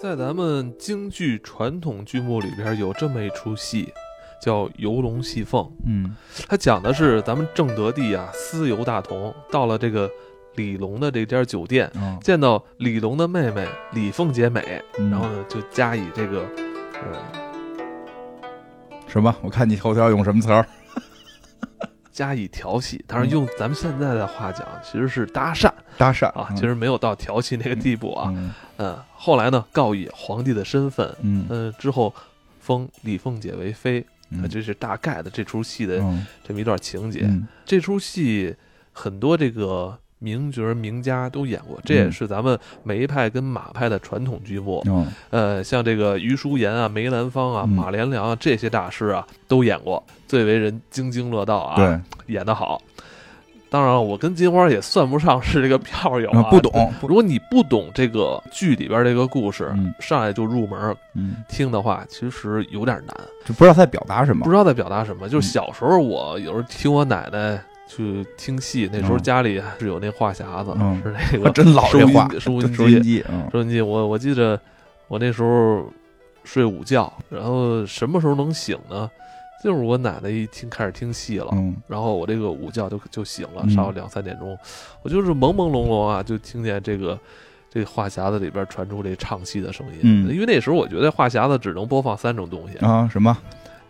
在咱们京剧传统剧目里边有这么一出戏，叫《游龙戏凤》。嗯它讲的是咱们正德帝啊私游大同，到了这个李龙的这家酒店，嗯，见到李龙的妹妹李凤姐美，嗯然后呢就加以这个，呃，什么？我看你头条用什么词儿？加以调戏。当然嗯用咱们现在的话讲，其实是搭讪搭讪。啊，其实没有到调戏那个地步啊。嗯嗯，后来呢，告以皇帝的身份，嗯。嗯，之后封李凤姐为妃。啊，嗯这是大概的这出戏的嗯。这么一段情节。嗯。这出戏很多这个名角名家都演过，这也嗯。是咱们梅派跟马派的传统剧目。嗯呃，像这个余淑妍啊、梅兰芳啊、嗯。马连良啊这些大师啊都演过，最为人津津乐道啊，对，演得好。当然了，我跟金花也算不上是这个票友啊，啊不。懂如果你不懂这个剧里边这个故事，嗯上来就入门嗯，听的话，其实有点难。就不知道他在表达什么不。知道在表达什么。就是嗯小时候我有时候听我奶奶去听戏，那时候嗯家里是有那话匣子，嗯是那个 真老收音这话，收音机，收音机。我我记着我那时候睡午觉，然后什么时候能醒呢？就是我奶奶一听开始听戏了。嗯。然后我这个午觉就就醒了，嗯。上午两三点钟，我就是朦朦胧胧啊，就听见这个这个话匣子里边传出这唱戏的声音。嗯。因为那时候我觉得话匣子只能播放三种东西，啊什么？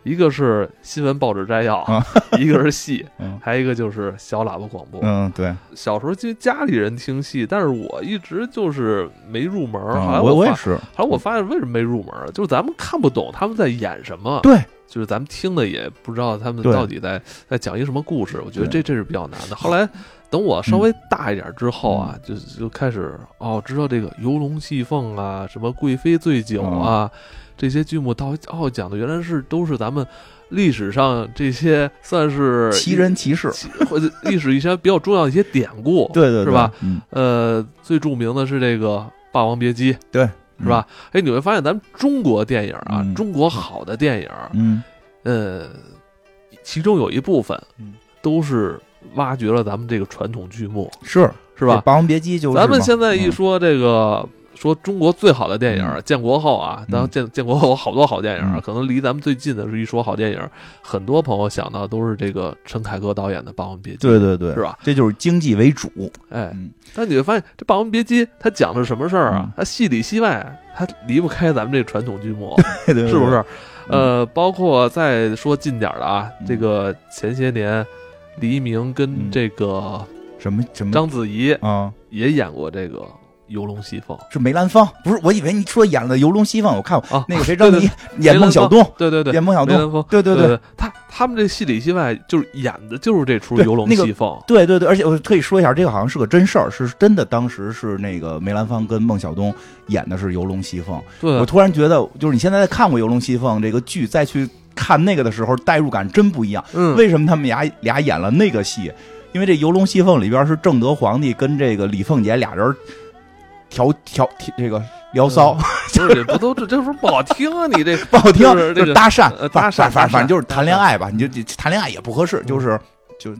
一个是新闻报纸摘要，啊。一个是戏，嗯。还有一个就是小喇叭广播。嗯对，小时候就家里人听戏，但是我一直就是没入门我也，是，后来我发现为什么没入门，就是咱们看不懂他们在演什么，对，就是咱们听的也不知道他们到底在在讲一个什么故事。我觉得这这是比较难的。后来等我稍微大一点之后啊，就就开始哦，知道这个游龙戏凤啊，什么贵妃醉酒啊，这些剧目到哦讲的原来是都是咱们历史上这些算是 奇人奇事，或者历史一些比较重要的一些典故，对对对是吧？？嗯，呃，最著名的是这个《霸王别姬》，对，是吧？哎，你会发现咱们中国电影啊，嗯中国好的电影，嗯？呃，其中有一部分嗯都是挖掘了咱们这个传统剧目，嗯，是是吧？霸王别姬就是。咱们现在一嗯说这个。说中国最好的电影，嗯建国后啊，当建建国后有好多好电影，嗯可能离咱们最近的是一说好电影，很多朋友想到都是这个陈凯歌导演的《霸王别姬》，对对对，是吧？这就是经济为主。哎，嗯但你会发现，这《霸王别姬》它讲的是什么事儿啊嗯？它戏里戏外，它离不开咱们这传统剧目，对对对是不是？嗯呃，包括再说近点儿的啊，嗯这个前些年，黎明跟嗯这个什么什么章子怡啊？也演过这个《游龙戏凤》是梅兰芳，不是？我以为你说演了《游龙戏凤》，我看过啊。那个谁章子怡演孟小冬，对对对，演孟小冬，对对对，他他们这戏里戏外就是演的就是这出《游龙那个戏凤》，对对对，而且我特意说一下，这个好像是个真事儿，是真的。当时是那个梅兰芳跟孟小冬演的是《游龙戏凤》，对我突然觉得，就是你现在在看过《游龙戏凤》这个剧，再去看那个的时候，代入感真不一样。嗯，为什么他们俩俩演了那个戏？因为这《游龙戏凤》里边是正德皇帝跟这个李凤姐俩人调调这个聊骚，就是不都这这不是不好听啊？你这 不好听，就是这个就是搭讪搭讪反正就是谈恋爱吧，你就就谈恋爱也不合适，就是就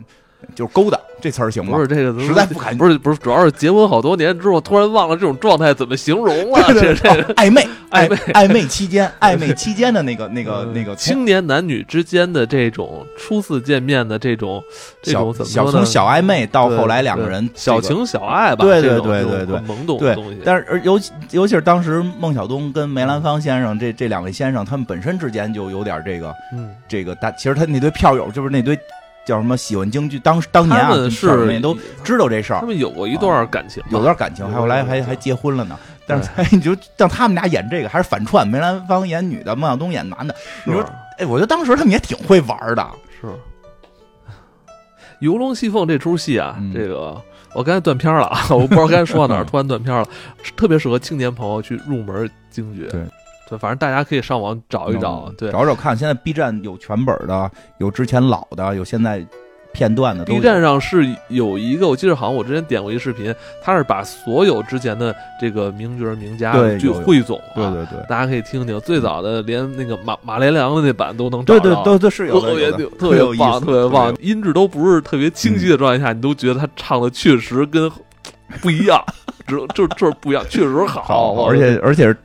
就是勾搭这词儿行吗不？是这个实在不敢不是不是，主要是结婚好多年之后，突然忘了这种状态怎么形容了。这这哦暧昧 暧昧暧昧期间，暧昧期间的那个那个呃那个青年男女之间的这种初次见面的这种这种怎么小从小暧昧到后来两个人小情小爱吧，对对对对对懵懂对的东西。但是而尤其尤其是当时孟小冬跟梅兰芳先生这这两位先生，他们本身之间就有点这个嗯，这个大，其实他那堆票友就是那堆叫什么喜欢京剧，当当年啊，是也都知道这事儿他，们有过一段感情吧，有段感情，还后来还还结婚了呢。但是 你就让他们俩演这个，还是反串，梅兰芳演女的，孟小冬演男的。你说哎，我觉得当时他们也挺会玩的。是。游龙戏凤这出戏啊，嗯这个我刚才断片了啊，我不知道刚才说到哪儿，突然断片了，特别适合青年朋友去入门京剧。对对，反正大家可以上网找一找。对嗯找找看，现在 B 站有全本的，有之前老的，有现在片段的。B 站上是有一个，我记得好像我之前点过一视频，他是把所有之前的这个名角名家剧对有有汇总、啊，对对对大家可以听听。最早的连那个马马连良的那版都能找到对对到都都是有的特别 特别棒，有意思特别棒，音质都不是特别清晰的状态下，你都觉得他唱的确实跟 不一样，只就就是不一样，确实好，好，而且而且是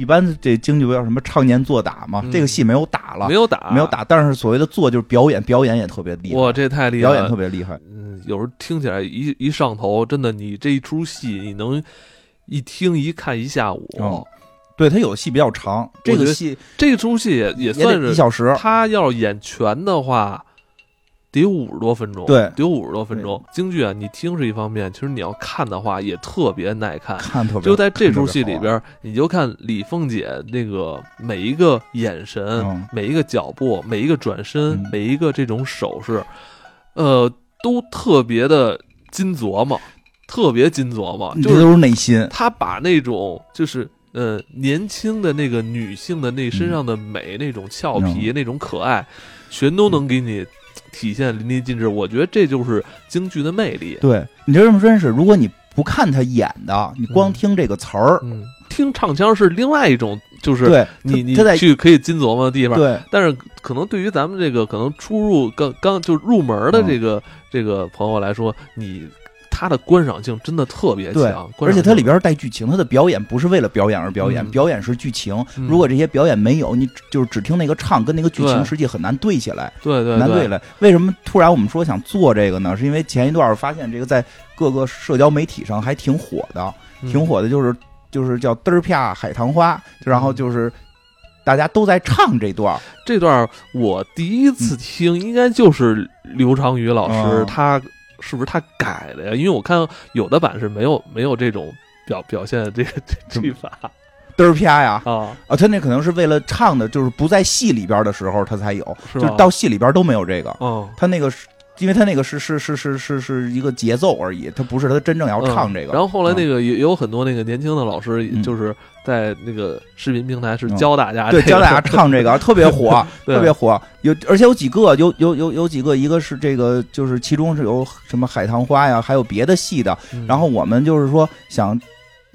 一般这京剧不叫什么唱念做打嘛，嗯这个戏没有打了，没有打，没有。打，但是所谓的做就是表演，表演也特别厉害，哇，这太厉害表！演特别厉害。嗯，有时候听起来一一上头，真的，你这一出戏你能一听一看一下午。哦对他有的戏比较长，这个戏这出戏也也也算是一小时，他要演全的话，得有五十多分钟，对。得有五十多分钟。京剧啊，你听是一方面，其实你要看的话也特别耐看。看特别就在这出戏里，边，你就看李凤姐那个每一个眼神、嗯。每一个脚步、每一个转身、嗯。每一个这种手势，呃，都特别的金琢磨，特别金琢磨，就是你这都是内心，他把那种就是呃年轻的那个女性的那身上的美、那种俏皮、那种可爱，全都能给你体现淋漓尽致。我觉得这就是京剧的魅力。对你就这么真是，如果你不看他演的，你光嗯听这个词儿，嗯，听唱腔是另外一种，就是对你你去可以精琢磨的地方。对但是可能对于咱们这个可能初入刚刚就入门的这个、这个朋友来说，你他的观赏性真的特别强，，而且它里边带剧情，它的表演不是为了表演而表演，嗯。表演是剧情。嗯。如果这些表演没有，你就是只听那个唱，跟那个剧情实际很难对起来，对对对很难对。来。为什么突然我们说想做这个呢？是因为前一段发现这个在各个社交媒体上还挺火的，嗯。挺火的，就是就是叫嘚儿啪海棠花，然后嗯就是大家都在唱这段，这段我第一次听，应该就是刘长宇老师，嗯他是不是他改的呀？因为我看有的版是没有没有这种表表现的这个这句法嘚儿啪呀啊，啊，他那可能是为了唱的，就是不在戏里边的时候他才有，是？就是到戏里边都没有这个。嗯他那个是，因为他那个是是是是是是一个节奏而已，他不是他真正要唱这个。嗯然后后来那个、也也有很多那个年轻的老师，嗯就是在那个视频平台是嗯教大家、对教大家唱这个特别火，对 特别火。有而且有几个有有有有几个，一个是这个就是其中是有什么海棠花呀，还有别的戏的。嗯然后我们就是说想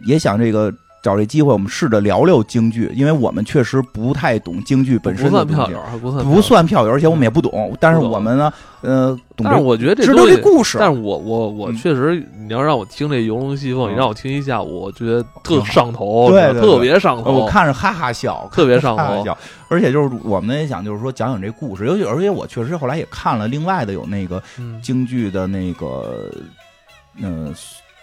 也想这个。找这机会，我们试着聊聊京剧，因为我们确实不太懂京剧本身不算的东西票友，不算不算票友，而且我们也不懂。但是我们呢，呃，懂但是我觉得这知道东西这故事，但是我我我嗯确实，你要让我听这游龙戏凤，嗯你让我听一下午，我觉得特上头，对对对特别上头。我看着哈哈笑，特别上头哈哈笑。而且就是我们也想，就是说讲讲这故事，尤其而且我确实后来也看了另外的有那个嗯京剧的那个，嗯、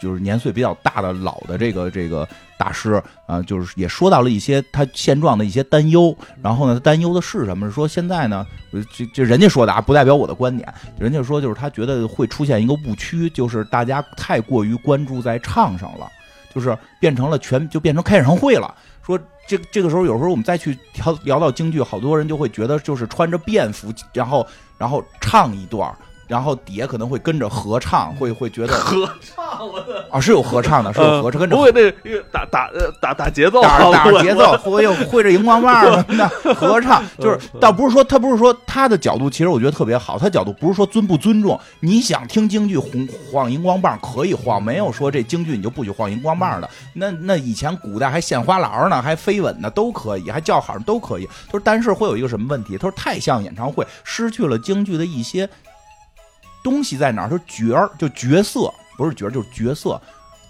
就是年岁比较大的老的这个这个大师啊、就是也说到了一些他现状的一些担忧。然后呢，他担忧的是什么？是说现在呢，呃这这人家说的啊，不代表我的观点。人家说就是他觉得会出现一个误区，就是大家太过于关注在唱上了，就是变成了全就变成开演唱会了。说这这个时候，有时候我们再去聊聊到京剧，好多人就会觉得就是穿着便服，然后然后唱一段，然后底下可能会跟着合唱，会会觉得合唱，我的啊是有合唱的，是有合唱，跟着不会那打打呃打打节奏，打着打节奏，会有会着荧光棒什么的合唱，就是嗯 倒不是说他不是说他的角度，其实我觉得特别好，他角度不是说尊不尊重，你想听京剧晃晃荧光棒可以晃，没有说这京剧你就不许晃荧光棒的。那那以前古代还献花篮呢，还飞吻呢，都可以，还叫好都可以。他说，但是会有一个什么问题？他说太像演唱会，失去了京剧的一些东西在哪儿？他说角儿就角色，不是角儿就是角色，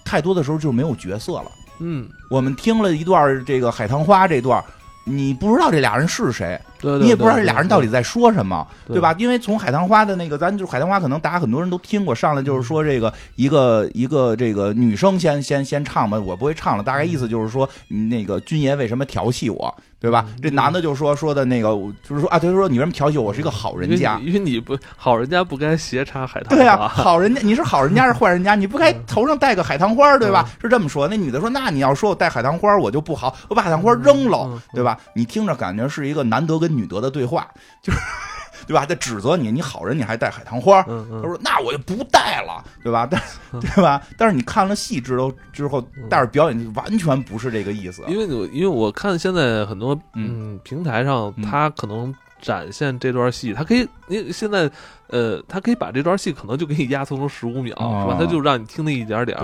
太多的时候就没有角色了。嗯，我们听了一段这个海棠花这段，你不知道这俩人是谁，对，你也不知道这俩人到底在说什么，对对吧？因为从海棠花的那个，咱就是海棠花，可能大家很多人都听过，上来就是说这个一个一个这个女生先先先唱吧，我不会唱了，大概意思就是说，嗯那个军爷为什么调戏我，对吧？嗯这男的就说说的那个，就是说啊，他就说你为什么调戏我？我是一个好人家。因为你不好人家不该斜插海棠花对呀、花好人家，你是好人家是坏人家，你不该头上戴个海棠花，对吧？是这么说。那女的说：“那你要说我戴海棠花，我就不好，我把海棠花扔了，对吧？”你听着感觉是一个难得跟女德的对话，就是 对吧？在指责你，你好人你还带海棠花。嗯嗯，他说：“那我就不带了，对吧？但 对吧？但是你看了戏之后之后，但是表演完全不是这个意思。因为我因为我看现在很多嗯平台上，嗯他可能展现这段戏，他可以，因为现在呃，他可以把这段戏可能就给你压缩成十五秒，哦是吧？他就让你听那一点点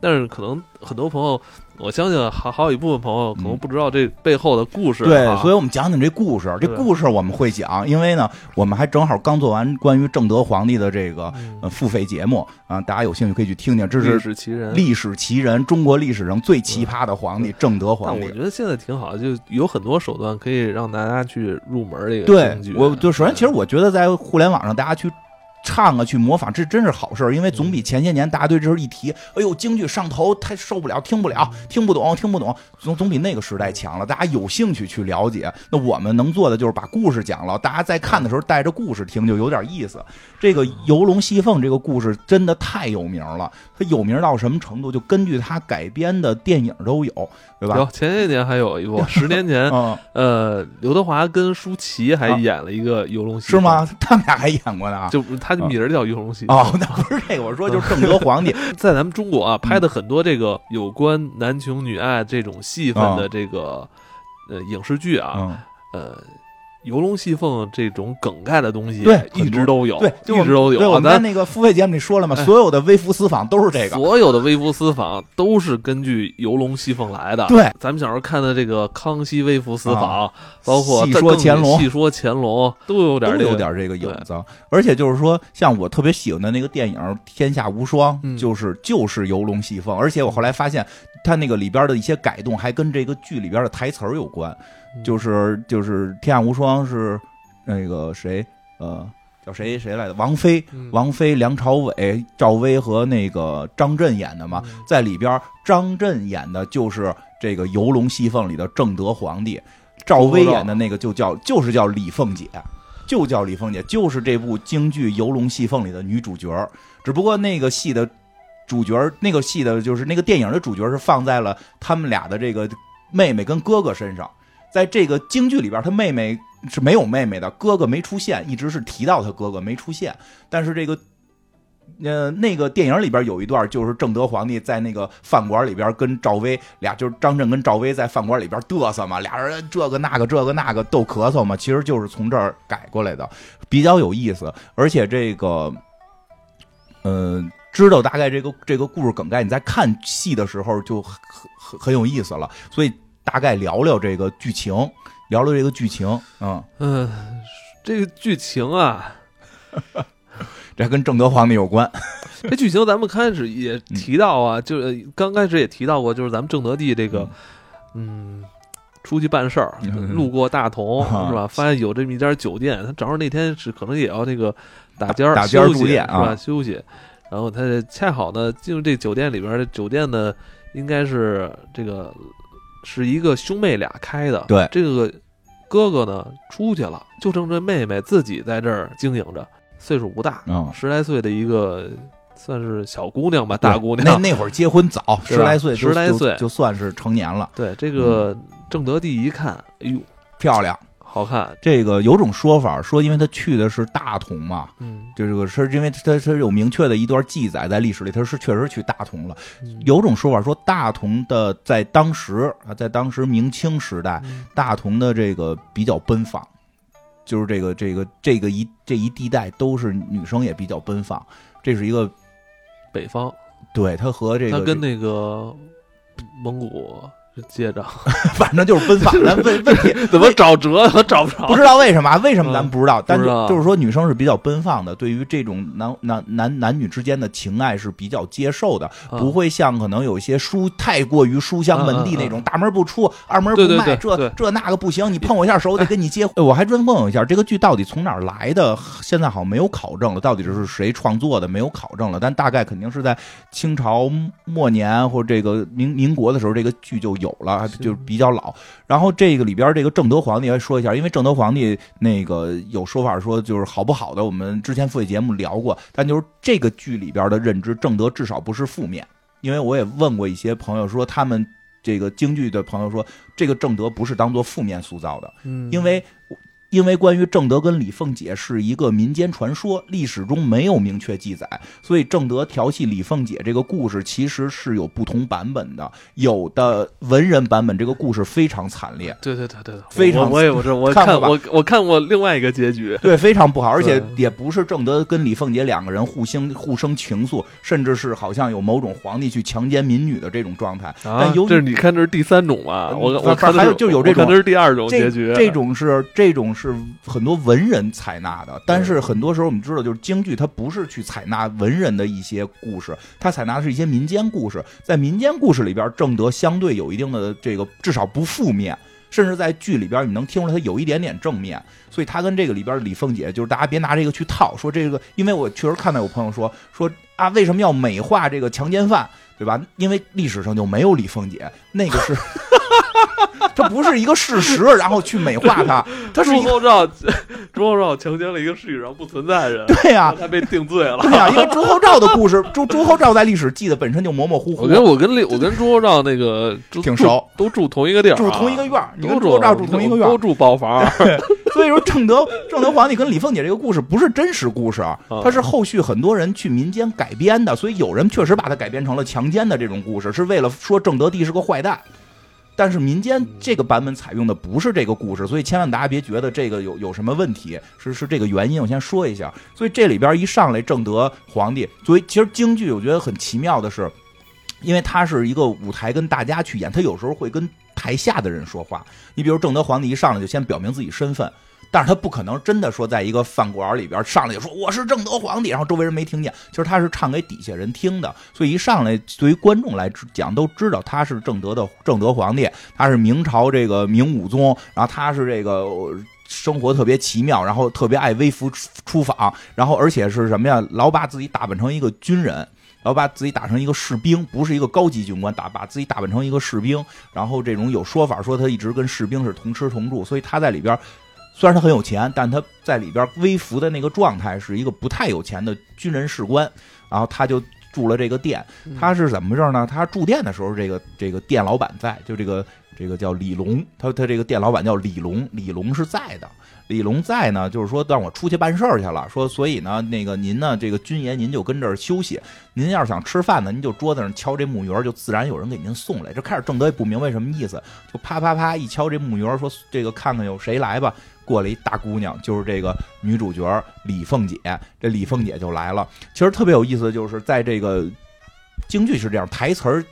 但是可能很多朋友我相信还还有一部分朋友可能不知道这背后的故事、啊对，所以我们讲讲这故事。这故事我们会讲，因为呢，我们还正好刚做完关于正德皇帝的这个付费节目啊，大家有兴趣可以去听听。这历是史奇人。历史奇人，中国历史上最奇葩的皇帝正德皇帝我。觉得现在挺好，就有很多手段可以让大家去入门这个对我就首先，其实我觉得在互联网上大家去。唱啊，去模仿，这真是好事儿，因为总比前些年大家对这事儿一提，哎呦，京剧上头，太受不了，听不了，听不懂，听不懂，总总比那个时代强了。大家有兴趣去了解，那我们能做的就是把故事讲了，大家在看的时候带着故事听，就有点意思。这个游龙戏凤这个故事真的太有名了，它有名到什么程度？就根据它改编的电影都有，对有吧？前些年还有一部，十年前，嗯，呃，刘德华跟舒淇还啊演了一个游龙戏，是？吗？他们俩还演过呢啊。就他的名儿叫游龙戏哦，那不是这个，我说就是正德皇帝，在咱们中国啊，拍的很多这个有关男穷女爱这种戏份的啊这个呃影视剧啊，嗯，呃，游龙戏凤这种梗概的东西，对一直都有，对，就一直都有。对，我们那个付费节目里说了嘛，哎所有的微服私访都是这个。所有的微服私访都是根据游龙戏凤来的。对，咱们小时候看的这个《康熙微服私访》包括戏说乾隆戏说乾隆都有点都有点这个影子，而且就是说，像我特别喜欢的那个电影《天下无双》，嗯就是就是游龙戏凤，而且我后来发现，它那个里边的一些改动还跟这个剧里边的台词儿有关，嗯。就是就是《天下无双》是那个谁呃叫谁谁来的？王菲，嗯。王菲、梁朝伟、赵薇和那个张震演的嘛，嗯。在里边张震演的就是这个游龙戏凤里的正德皇帝，赵薇演的那个就叫就是叫李凤姐。就叫李凤姐，就是这部京剧《游龙戏凤》里的女主角，只不过那个戏的主角，那个戏的就是那个电影的主角是放在了他们俩的这个妹妹跟哥哥身上，在这个京剧里边，他妹妹是没有妹妹的，哥哥没出现，一直是提到他哥哥没出现，但是这个。呃，那个电影里边有一段，就是正德皇帝在那个饭馆里边跟赵薇俩，就是张震跟赵薇在饭馆里边嘚瑟嘛，俩人这个那个这个那个逗咳嗽嘛，其实就是从这儿改过来的，比较有意思。而且这个，呃，知道大概这个这个故事梗概，你在看戏的时候就很很很有意思了。所以大概聊聊这个剧情，聊聊这个剧情，嗯，嗯，这个剧情啊，这跟正德皇帝有关，这剧情咱们开始也提到啊，就是刚开始也提到过，就是咱们正德帝这个，嗯。出去办事儿，嗯路过大同啊是吧？发现有这么一家酒店，他正好那天是可能也要那个打尖儿打尖儿住店啊是吧？休息，然后他恰好呢进入这酒店里边，这酒店呢应该是这个是一个兄妹俩开的，对。这个哥哥呢出去了，就剩这妹妹自己在这儿经营着，岁数不大，嗯，十来岁的一个算是小姑娘吧，大姑娘。那 那会儿结婚早，十来岁，十来岁。就就算是成年了，对这个正德帝一看，哎呦，漂亮。好看，这个有种说法说，因为他去的是大同嘛，嗯，就这个是因为他是有明确的一段记载在历史里，他是确实去大同了。嗯。有种说法说，大同的在当时啊，在当时明清时代，嗯。大同的这个比较奔放，就是这个这个这个一这一地带都是女生也比较奔放，这是一个北方，对他和这个他跟那个蒙古是接着，反正就是奔放。咱 问 问题怎么找辙我找不着，不知道为什么，为什么咱们不知道？但是就是说，女生是比较奔放的，对于这种男男男男女之间的情爱是比较接受的，啊不会像可能有一些书太过于书香门第那种，大门不出，二门不迈，对对这这那个不行，你碰我一下手，我得跟你结婚。哎我还专问我一下，这个剧到底从哪儿来的？现在好像没有考证了，到底是谁创作的？没有考证了，但大概肯定是在清朝末年或者这个民民国的时候，这个剧就有了，是就是比较老。然后这个里边这个正德皇帝，来说一下，因为正德皇帝那个有说法说就是好不好的，我们之前付费节目聊过，但就是这个剧里边的认知，正德至少不是负面，因为我也问过一些朋友说，他们这个京剧的朋友说，这个正德不是当做负面塑造的，嗯，因为。因为关于正德跟李凤姐是一个民间传说，历史中没有明确记载，所以正德调戏李凤姐这个故事其实是有不同版本的。有的文人版本这个故事非常惨烈，对对对对，非常我我也我这我看过我我看过另外一个结局，对，非常不好，而且也不是正德跟李凤姐两个人互相互生情愫，甚至是好像有某种皇帝去强奸民女的这种状态。这是你看这是第三种吧？我嗯我看的还有就有这种我看的是第二种结局，这种是这种是很多文人采纳的，但是很多时候我们知道，就是京剧它不是去采纳文人的一些故事，它采纳的是一些民间故事。在民间故事里边，正德相对有一定的这个，至少不负面。甚至在剧里边，你能听出来它有一点点正面，所以他跟这个里边李凤姐，就是大家别拿这个去套，说这个，因为我确实看到有朋友说说啊，为什么要美化这个强奸犯，对吧？因为历史上就没有李凤姐，那个是，它不是一个事实，然后去美化它，它是朱一个厚照朱厚照强奸了一个世界上不存在的人，对呀、他被定罪了。对呀、因为朱厚照的故事，朱朱厚照在历史记得本身就模模糊糊我，觉得我跟李我跟朱厚照那个挺熟，都住同一个地儿啊，住同一个院儿，你跟朱厚照住同一个院儿都，住包房，所以说正德正德皇帝跟李凤姐这个故事不是真实故事啊，啊它是后续很多人去民间改编的，所以有人确实把它改编成了强奸的这种故事，是为了说正德帝是个坏蛋。但是民间这个版本采用的不是这个故事，所以千万大家别觉得这个有有什么问题，是是这个原因。我先说一下，所以这里边一上来正德皇帝，所以其实京剧我觉得很奇妙的是，因为它是一个舞台跟大家去演，他有时候会跟台下的人说话。你比如正德皇帝一上来就先表明自己身份，但是他不可能真的说在一个饭馆里边上来就说我是正德皇帝，然后周围人没听见。其实他是唱给底下人听的，所以一上来对于观众来讲都知道他是正德的正德皇帝，他是明朝这个明武宗，然后他是这个。生活特别奇妙，然后特别爱微服出出访，然后而且是什么呀？老把自己打扮成一个军人，老把自己打成一个士兵，不是一个高级军官，打把自己打扮成一个士兵。然后这种有说法说他一直跟士兵是同吃同住，所以他在里边虽然他很有钱，但他在里边微服的那个状态是一个不太有钱的军人士官。然后他就住了这个店，他是怎么回事呢？他住店的时候，这个这个店老板在，就这个这个叫李龙，他他这个店老板叫李龙，李龙是在的。李龙在呢，就是说让我出去办事儿去了，说所以呢，那个您呢，这个军爷您就跟这儿休息，您要是想吃饭呢，您就桌子上敲这木鱼儿，就自然有人给您送来。这开始正德也不明白什么意思，就啪啪啪一敲这木鱼儿，说这个看看有谁来吧。过来一大姑娘，就是这个女主角李凤姐，这李凤姐就来了。其实特别有意思的就是在这个京剧是这样，台词儿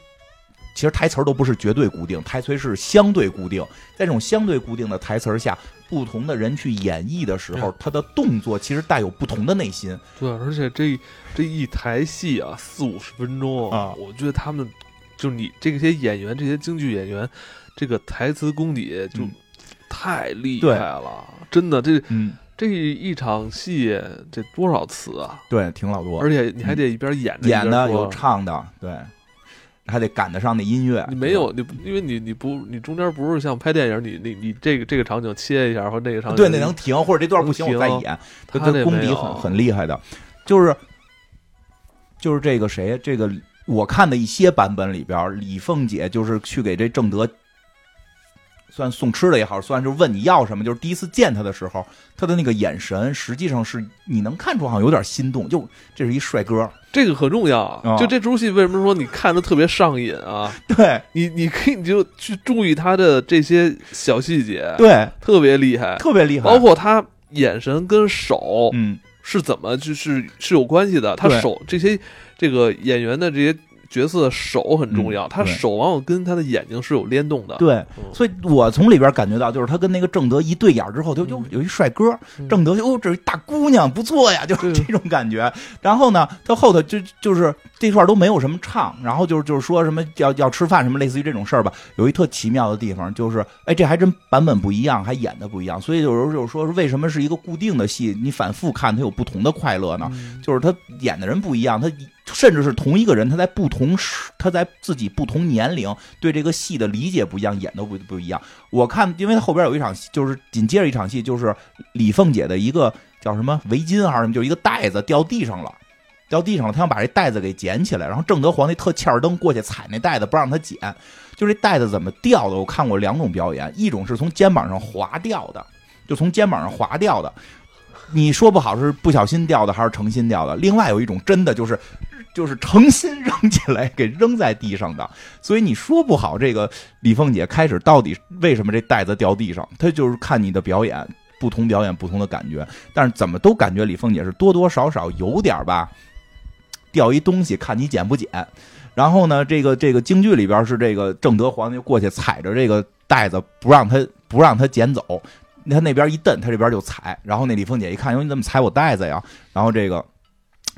其实台词儿都不是绝对固定，台词是相对固定。在这种相对固定的台词儿下，不同的人去演绎的时候，他的动作其实带有不同的内心。对，而且这这一台戏啊，四五十分钟啊我觉得他们就你这些演员，这些京剧演员，这个台词功底就嗯太厉害了，真的，这嗯，这一场戏这多少词啊？对，挺老多，而且你还得一边演着演的有唱的，对，还得赶得上那音乐。你没有，你因为你你不你中间不是像拍电影，你你你这个这个场景切一下，或者那个场景对，那能停，或者这段不行，我再演。他他功底很很厉害的，就是就是这个谁，这个我看的一些版本里边，李凤姐就是去给这正德。算送吃的也好，算就是问你要什么，就是第一次见他的时候，他的那个眼神，实际上是你能看出好像有点心动，就这是一帅哥，这个很重要啊。啊就这出戏为什么说你看的特别上瘾啊？对你你可以你就去注意他的这些小细节，对，特别厉害，特别厉害，包括他眼神跟手嗯，是怎么就是是有关系的。他手这些这个演员的这些角色的手很重要，嗯他手往往跟他的眼睛是有联动的。对，嗯所以我从里边感觉到，就是他跟那个正德一对眼之后，就就有一帅哥，嗯正德就哦，这是一大姑娘，不错呀，就是这种感觉。然后呢，他后头就就是这段都没有什么唱，然后就是就是说什么要要吃饭什么，类似于这种事儿吧。有一特奇妙的地方，就是哎，这还真版本不一样，还演的不一样。所以有时候就是说，为什么是一个固定的戏，你反复看它有不同的快乐呢？嗯就是他演的人不一样，他甚至是同一个人，他在不同时，他在自己不同年龄对这个戏的理解不一样，演的不不一样。我看，因为他后边有一场戏，就是紧接着一场戏，就是李凤姐的一个叫什么围巾还是什么，就是一个袋子掉地上了。掉地上了，他想把这袋子给捡起来，然后正德皇帝特欠儿登过去踩那袋子，不让他捡。就这袋子怎么掉的？我看过两种表演，一种是从肩膀上滑掉的，就从肩膀上滑掉的。你说不好是不小心掉的还是诚心掉的？另外有一种真的就是就是诚心扔起来给扔在地上的，所以你说不好这个李凤姐开始到底为什么这袋子掉地上，她就是看你的表演，不同表演不同的感觉，但是怎么都感觉李凤姐是多多少少有点吧，掉一东西看你捡不捡。然后呢，这个这个京剧里边是这个正德皇帝过去踩着这个袋子不让他不让他捡走。他那边一蹬，他这边就踩，然后那李凤姐一看，哟，你怎么踩我袋子呀？然后这个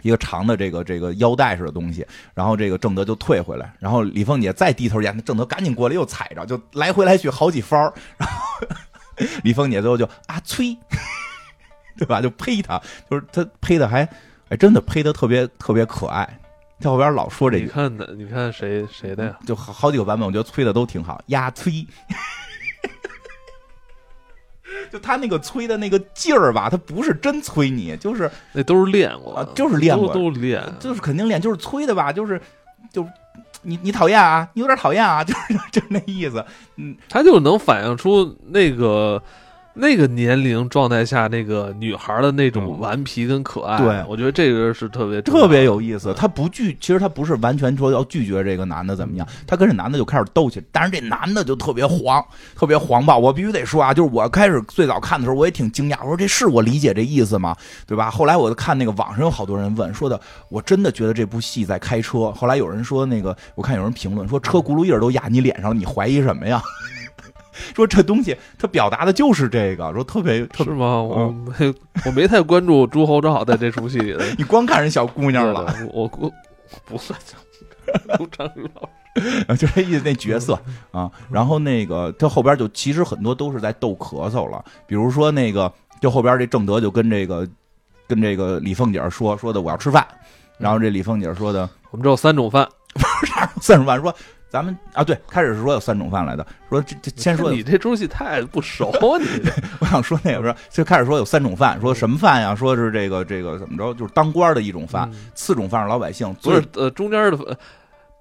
一个长的这个这个腰带似的东西，然后这个正德就退回来，然后李凤姐再低头见，那正德赶紧过来又踩着，就来回来去好几番然后 李凤姐最后就啊催，对吧？就呸他，就是他呸的还哎真的呸的特别特别可爱，在后边老说这句，你看的，你看谁谁的呀？就好好几个版本，我觉得催的都挺好，呀催。就他那个催的那个劲儿吧，他不是真催你，就是那都是练过啊，就是练过，都练，就是肯定练，就是催的吧，就是就你你讨厌啊，你有点讨厌啊，就是就是那意思，嗯，他就能反映出那个。那个年龄状态下，那个女孩的那种顽皮跟可爱，对我觉得这个是特别特别有意思。他不拒，其实他不是完全说要拒绝这个男的怎么样，他跟这男的就开始斗起来。但是这男的就特别黄，特别黄暴。我必须得说啊，就是我开始最早看的时候，我也挺惊讶，我说这是我理解这意思吗？对吧？后来我看那个网上有好多人问说的，我真的觉得这部戏在开车。后来有人说那个，我看有人评论说车轱辘印都压你脸上，你怀疑什么呀？说这东西，他表达的就是这个，说特别是吗？我没我没太关注朱侯正好在这出戏里，你光看人小姑娘了。我我不算朱张宇老师，就这意思，那角色啊。然后那个他后边就其实很多都是在逗咳嗽了，比如说那个就后边这正德就跟这个跟这个李凤姐说说的我要吃饭，然后这李凤姐说的我们只有三种饭，不是三种饭说。咱们啊，对，开始是说有三种饭来的，说这这先说你这东西太不熟，你 我想说那个说，就开始说有三种饭，说什么饭呀？说是这个这个怎么着，就是当官的一种饭，次种饭是老百姓，不是呃中间的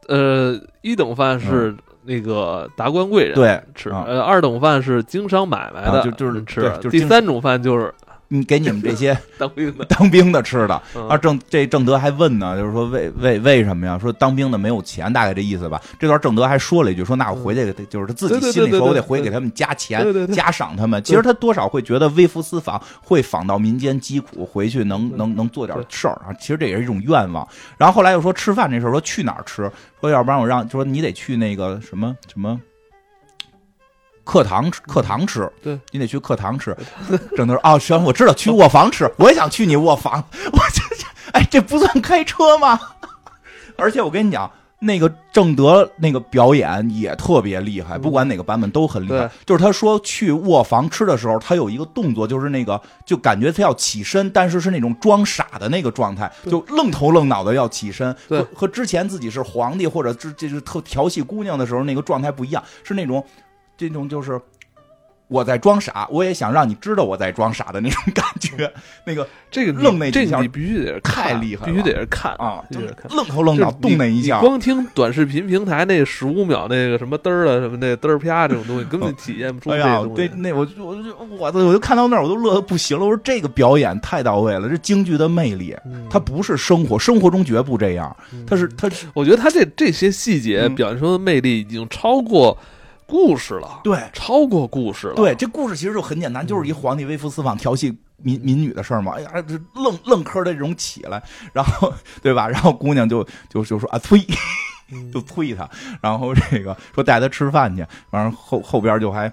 呃一等饭是那个达官贵人对吃，呃二等饭是经商买卖的就就是吃，第三种饭就是。你给你们这些 当兵的当兵的吃的啊，正这正德还问呢，就是说为为为什么呀？说当兵的没有钱，大概这意思吧。这段正德还说了一句，说那我回去就是他自己心里说，我得回去给他们加钱，加赏他们。其实他多少会觉得微服私访，会访到民间疾苦，回去能能能做点事儿啊。其实这也是一种愿望。然后后来又说吃饭这事儿，说去哪儿吃？说要不然我让，说你得去那个什么什么。课堂吃，课堂吃，对你得去课堂吃。正德说：“哦，行，我知道，去 卧房吃。我也想去你卧房。我这，哎，这不算开车吗？而且我跟你讲，那个郑德那个表演也特别厉害，不管哪个版本都很厉害。就是他说去卧房吃的时候，他有一个动作，就是那个就感觉他要起身，但是是那种装傻的那个状态，就愣头愣脑的要起身。对，和之前自己是皇帝或者这这是特调戏姑娘的时候那个状态不一样，是那种。”这种就是我在装傻，我也想让你知道我在装傻的那种感觉。那个这个愣那几下，你必须得太厉害，必须得是看啊，就是愣头愣脑动那一下。光听短视频平台那十五秒那个什么嘚儿了什么那嘚儿啪这种东西，根本体验不出。哎呀，对，那我我就我我就看到那儿我都乐的不行了。我说这个表演太到位了，这京剧的魅力，它不是生活，生活中绝不这样。它是它，我觉得它这这些细节表现出的魅力已经超过。故事了，对，超过故事了。对，这故事其实就很简单，就是一皇帝微服私访调戏民民女的事儿嘛。哎呀，这愣愣磕的这种起来，然后对吧？然后姑娘就就就说啊，催，就催他。然后这个说带他吃饭去，完了后后边就还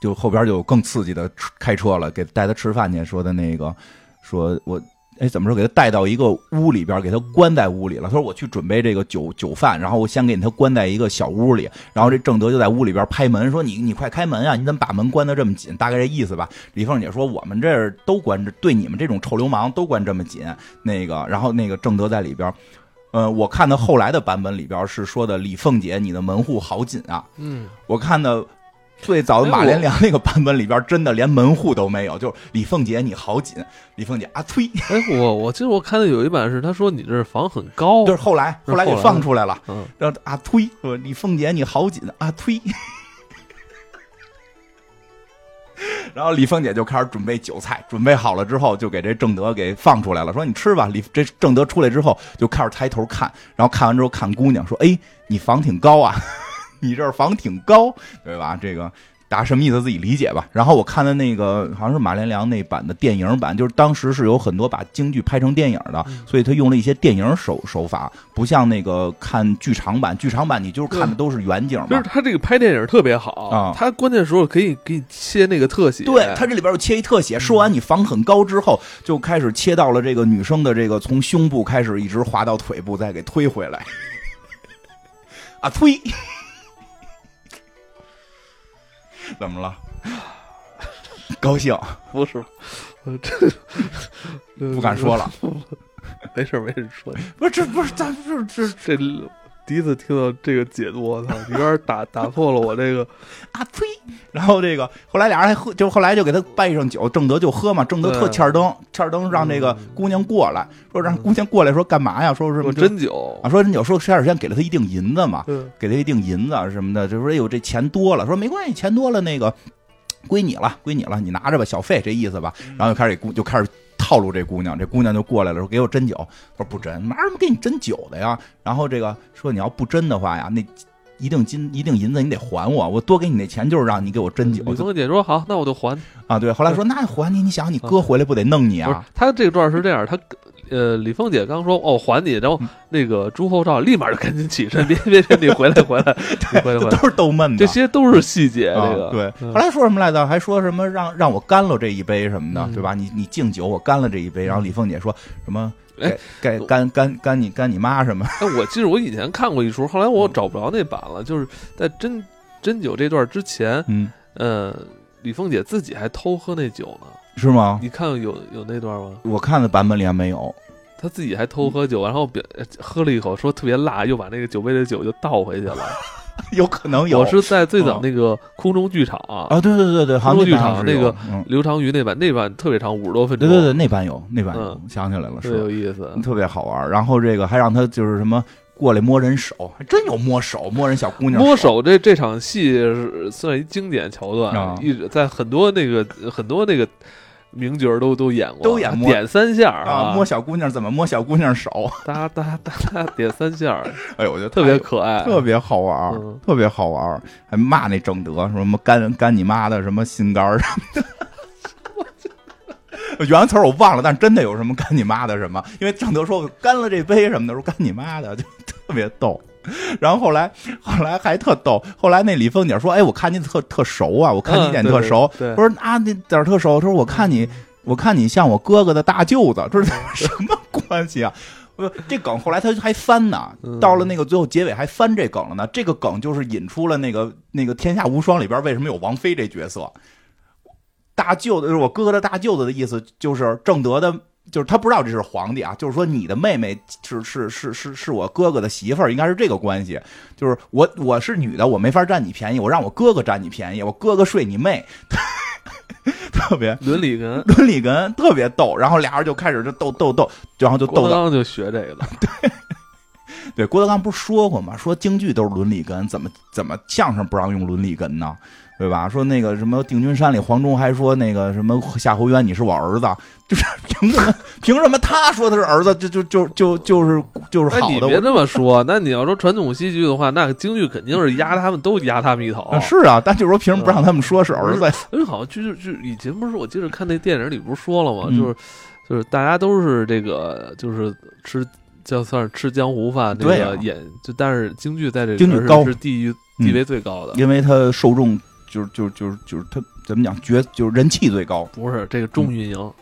就后边就有更刺激的开车了，给带他吃饭去。说的那个说我。哎，怎么说？给他带到一个屋里边，给他关在屋里了。他说：“我去准备这个酒酒饭，然后我先给他关在一个小屋里。”然后这正德就在屋里边拍门，说：“你你快开门啊！你怎么把门关得这么紧？”大概这意思吧。李凤姐说：“我们这儿都关着，对你们这种臭流氓都关这么紧。”那个，然后那个正德在里边，呃，我看到后来的版本里边是说的：“李凤姐，你的门户好紧啊。”嗯，我看的。最早的马连良那个版本里边，真的连门户都没有，就是李凤姐你好紧，李凤姐啊呸。哎，我我记得我看到有一版是他说你这房很高，就是后来后来给放出来了，嗯，然后啊呸说李凤姐你好紧啊呸。然后李凤姐就开始准备酒菜，准备好了之后就给这正德给放出来了，说你吃吧。李这正德出来之后就开始抬头看，然后看完之后看姑娘说：“哎，你房挺高啊，你这儿房挺高，对吧？这个。”大什么意思？自己理解吧。然后我看的那个好像是马连良那版的电影版，就是当时是有很多把京剧拍成电影的，所以他用了一些电影手手法，不像那个看剧场版。剧场版你就是看的都是远景嘛。就是他这个拍电影特别好啊，他关键时候可以给你切那个特写。对他这里边又切一特写，说完你房很高之后，就开始切到了这个女生的这个从胸部开始一直滑到腿部，再给推回来。啊推。怎么了？高兴？不是，这不敢说了。没事没事，说。不是这不是咱不是这这第一次听到这个解读，我操！有点打打破了我这个 啊呸！然后这个后来俩人还喝，就后来就给他备上酒，正德就喝嘛。正德特欠灯，欠灯让这个姑娘过来，说让姑娘过来，说干嘛呀？说什么针灸啊？说针灸，说开始先给了他一锭银子嘛，给他一锭银子什么的，就说哎呦这钱多了，说没关系，钱多了那个归你了，归你了，你拿着吧，小费这意思吧。然后就开始就开始。套路这姑娘，这姑娘就过来了，说给我针灸。他说不针，哪有么给你针灸的呀？然后这个说你要不针的话呀，那一定金一定银子你得还我，我多给你那钱就是让你给我针灸。李凤姐说好，那我就还啊。对，后来说那还你，你想你哥回来不得弄你啊？他这段是这样，他。呃，李凤姐刚说哦还你，然后那个朱厚照立马就赶紧起身，别别别，你回来 回来，回来回来，都是逗闷的，这些都是细节。这个对，后来说什么来着？还说什么让让我干了这一杯什么的，对吧？你你敬酒，我干了这一杯。然后李凤姐说什么？哎，干干干干你干你妈什么？哎，我记得我以前看过一出，后来我找不着那版了。就是在针针灸这段之前，嗯呃，李凤姐自己还偷喝那酒呢。是吗？你看有有那段吗？我看的版本里还没有。他自己还偷喝酒，然后表喝了一口，说特别辣，又把那个酒杯的酒就倒回去了。有可能有。我是在最早那个空中剧场啊，对对对对，空中剧场那个刘长瑜那版，那版特别长，五十多分钟。对对对，那版有，那版有，想起来了，特别有意思，特别好玩。然后这个还让他就是什么过来摸人手，还真有摸手，摸人小姑娘摸手。这这场戏是算一经典桥段，一直在很多那个很多那个。名角都都演过，都演过。点三下啊，摸小姑娘怎么摸小姑娘手，哒哒哒哒点三下，哎呦，我觉得特别可爱，特别好玩，特别好玩，还骂那正德什么干干你妈的什么心肝什么的，原词我忘了，但真的有什么干你妈的什么，因为正德说干了这杯什么的，说干你妈的，就特别逗。然后后来，后来还特逗。后来那李凤姐说：“哎，我看你特特熟啊，我看你脸特熟。”我说：“啊，那点特熟。”他说：“我看你，我看你像我哥哥的大舅子，这是 什么关系啊？”不，这梗后来他还翻呢，到了那个最后结尾还翻这梗了呢。这个梗就是引出了那个那个《天下无双》里边为什么有王菲这角色，大舅子是我哥哥的大舅子的意思，就是正德的。就是他不知道这是皇帝啊，就是说你的妹妹是是是是是我哥哥的媳妇儿，应该是这个关系。就是我我是女的，我没法占你便宜，我让我哥哥占你便宜，我哥哥睡你妹，特别伦理根，伦理根特别逗。然后俩人就开始就斗斗斗，然后就斗。郭德纲就学这个了，对对，郭德纲不是说过吗？说京剧都是伦理根，怎么怎么相声不让用伦理根呢？对吧？说那个什么定军山里，黄忠还说那个什么夏侯渊，你是我儿子，就是凭什么？凭什么他说他是儿子，就就就就就是就是好的？你别这么说。那你要说传统戏剧的话，那京剧肯定是压他们，都压他们一头。是啊，但就是说，凭什么不让他们说是儿子？因为好像就是就以前不是，我记得看那电影里不是说了吗？就是就是大家都是这个，就是吃叫算是吃江湖饭，那个演就但是京剧在这京剧高是地域地位最高的，因为它受众。就是就是就是就是他怎么讲绝就是人气最高，不是这个重运营，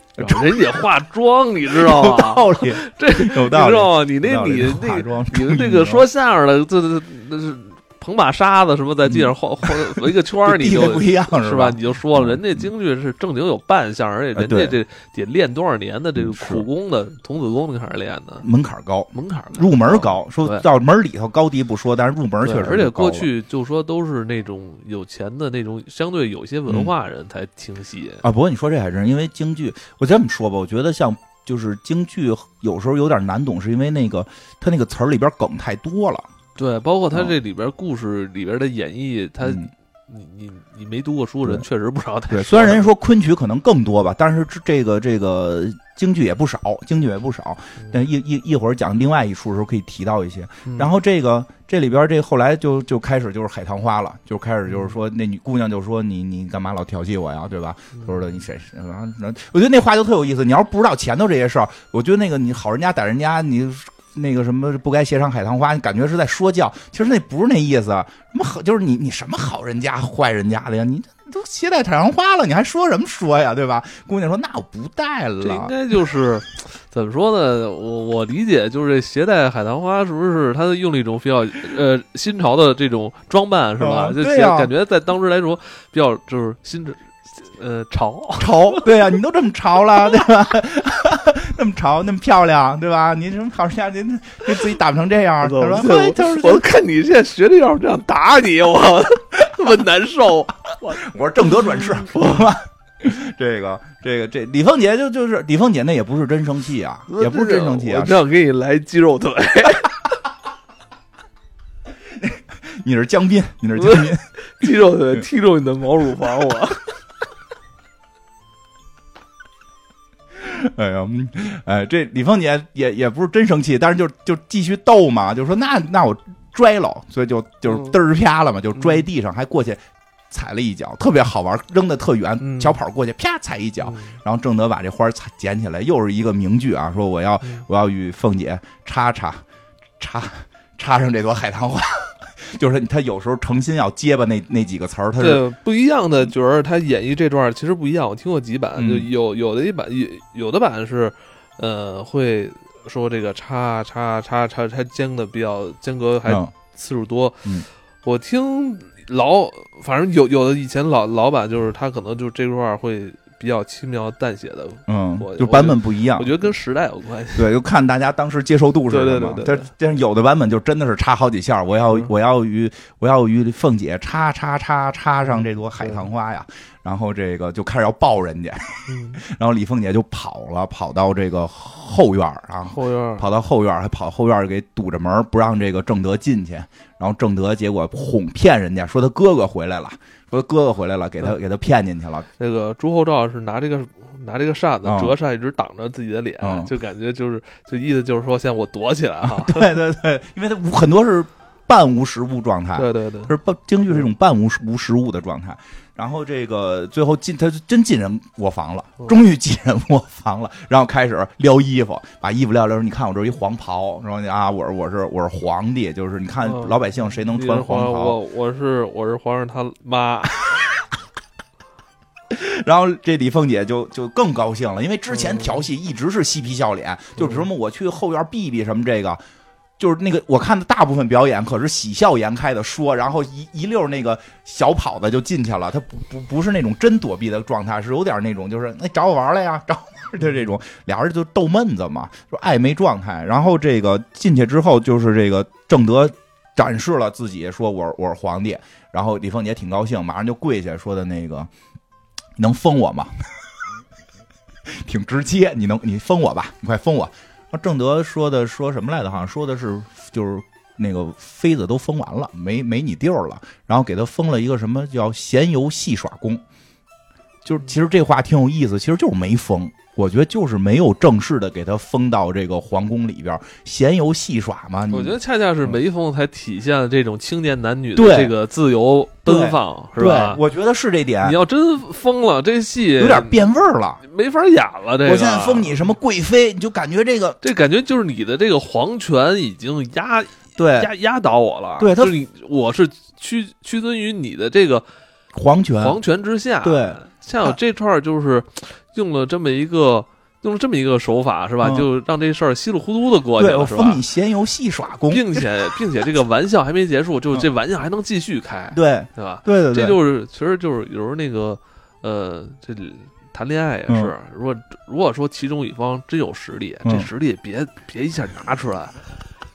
人家化妆你知道吗？有道理，这有道理，知道吗？你那你那你们这个说相声的，这这那是。捧把沙子什么在地上画画围一个圈儿，你就不一样是吧？你就说了，人家京剧是正经有扮相，而且人家这得练多少年的这个苦功的童子功开始练的，门槛高，门槛入门高。说到门里头高低不说，但是入门确实。而且过去就说都是那种有钱的那种，相对有些文化人才听戏啊。不过你说这还是因为京剧，我这么说吧，我觉得像就是京剧有时候有点难懂，是因为那个他那个词儿里边梗太多了。对，包括他这里边故事里边的演绎，他你你你没读过书的人确实不知道他对，虽然人家说昆曲可能更多吧，但是这这个这个京剧也不少，京剧也不少。但一一一会儿讲另外一出的时候可以提到一些。嗯然后这个这里边这后来就就开始就是海棠花了，就开始就是说那女姑娘就说你你干嘛老调戏我呀，对吧？嗯他说的你谁谁啊？那我觉得那话就特有意思。你要是不知道前头这些事儿，我觉得那个你好人家歹人家你。那个什么不该携上海棠花，你感觉是在说教，其实那不是那意思。什么好，就是你你什么好人家坏人家的呀？你都携带海棠花了，你还说什么说呀？对吧？姑娘说那我不带这应。该就是怎么说呢？我我理解就是这携带海棠花是不是他用了一种比较呃新潮的这种装扮是吧？就感觉在当时来说比较就是新呃潮。潮，对呀、你都这么潮了，对吧？那么潮，那么漂亮，对吧？你什么好人家，您给自己打扮成这样，他说，他说我看你现在学这样这样打你，我 特别难受。我我说正德转世？这个这个这李凤姐就就是李凤姐那也不是真生气啊，也不是真生气啊我，这样给你来肌肉腿，你是江滨，你是江滨，肌肉腿踢中你的毛乳房，我。哎呀，嗯哎，这李凤姐也也不是真生气，但是就就继续逗嘛，就说那那我拽了，所以就就是嗯嘚儿啪了嘛，就拽地上，还过去踩了一脚，特别好玩，扔的特远，嗯小跑过去啪踩一脚，然后正德把这花儿踩捡起来，又是一个名句啊，说我要嗯我要与凤姐插插插插上这朵海棠花，就是他有时候诚心要结巴那那几个词儿，他是对不一样的角儿，他演绎这段其实不一样。我听过几版，嗯就有有的一版有有的版是，呃，会说这个叉叉叉叉叉间的比较间隔还嗯次数多。嗯我听老反正有有的以前老老版就是他可能就这段会比较轻描淡写的，嗯，就版本不一样我觉。得跟时代有关系。对，就看大家当时接受度是什么。对对对但但是有的版本就真的是插好几下，我要嗯我要与我要与凤姐插插插插上这朵海棠花呀，然后这个就开始要抱人家，嗯，然后李凤姐就跑了，跑到这个后院儿啊，后院儿跑到后院儿，还跑后院儿给堵着门，不让这个正德进去。然后正德结果哄骗人家，说他哥哥回来了，说哥哥回来了，给他嗯给他骗进去了。这个朱厚照是拿这个拿这个扇子嗯折扇一直挡着自己的脸，嗯就感觉就是就意思就是说，现在我躲起来 哈。对对对，因为他无很多是半无实物状态，对对对，是半京剧是一种半无无实物的状态。然后这个最后进，他真进人卧房了，嗯终于进人卧房了，然后开始撩衣服，把衣服撩撩说：“你看我这儿一黄袍，说啊，我是我是我是皇帝，就是你看嗯老百姓谁能穿黄袍？”我我是我是皇上他妈，然后这李凤姐就就更高兴了，因为之前嗯调戏一直是嬉皮笑脸，就是什么我去后院避避什么这个。就是那个我看的大部分表演，可是喜笑颜开的说，然后一一溜那个小跑的就进去了，他不不不是那种真躲避的状态，是有点那种就是那找我玩来呀，找我玩 的这种，俩人就逗闷子嘛，说暧昧状态。然后这个进去之后，就是这个正德展示了自己，说我我是皇帝，然后李凤姐挺高兴，马上就跪下说的那个，能封我吗？挺直接，你能你封我吧，你快封我。啊正德说的说什么来着？好像说的是就是那个妃子都封完了，没没你地儿了，然后给他封了一个什么叫闲游戏耍宫。就是其实这话挺有意思，其实就是没封。我觉得就是没有正式的给他封到这个皇宫里边闲游戏耍嘛。我觉得恰恰是没封才体现了这种青年男女的对这个自由奔放，是吧，？我觉得是这点你，要真封了，这戏有点变味儿了。没法演了。这个我现在封你什么贵妃，你就感觉这个这感觉就是你的这个皇权已经压对压压倒我了。对他就是你，我是屈屈尊于你的这个皇权，皇权之下。对，像有这串儿就是用了这么一个用了这么一个手法，是吧？嗯就让这事儿稀里糊涂的过去了，是吧封？你闲游戏耍功，并且并且这个玩笑还没结束，就 这玩笑还能继续开，对对吧？对对对，这就是其实就是有时候那个呃，这谈恋爱也是，嗯如果如果说其中一方真有实力，嗯这实力别别一下拿出来。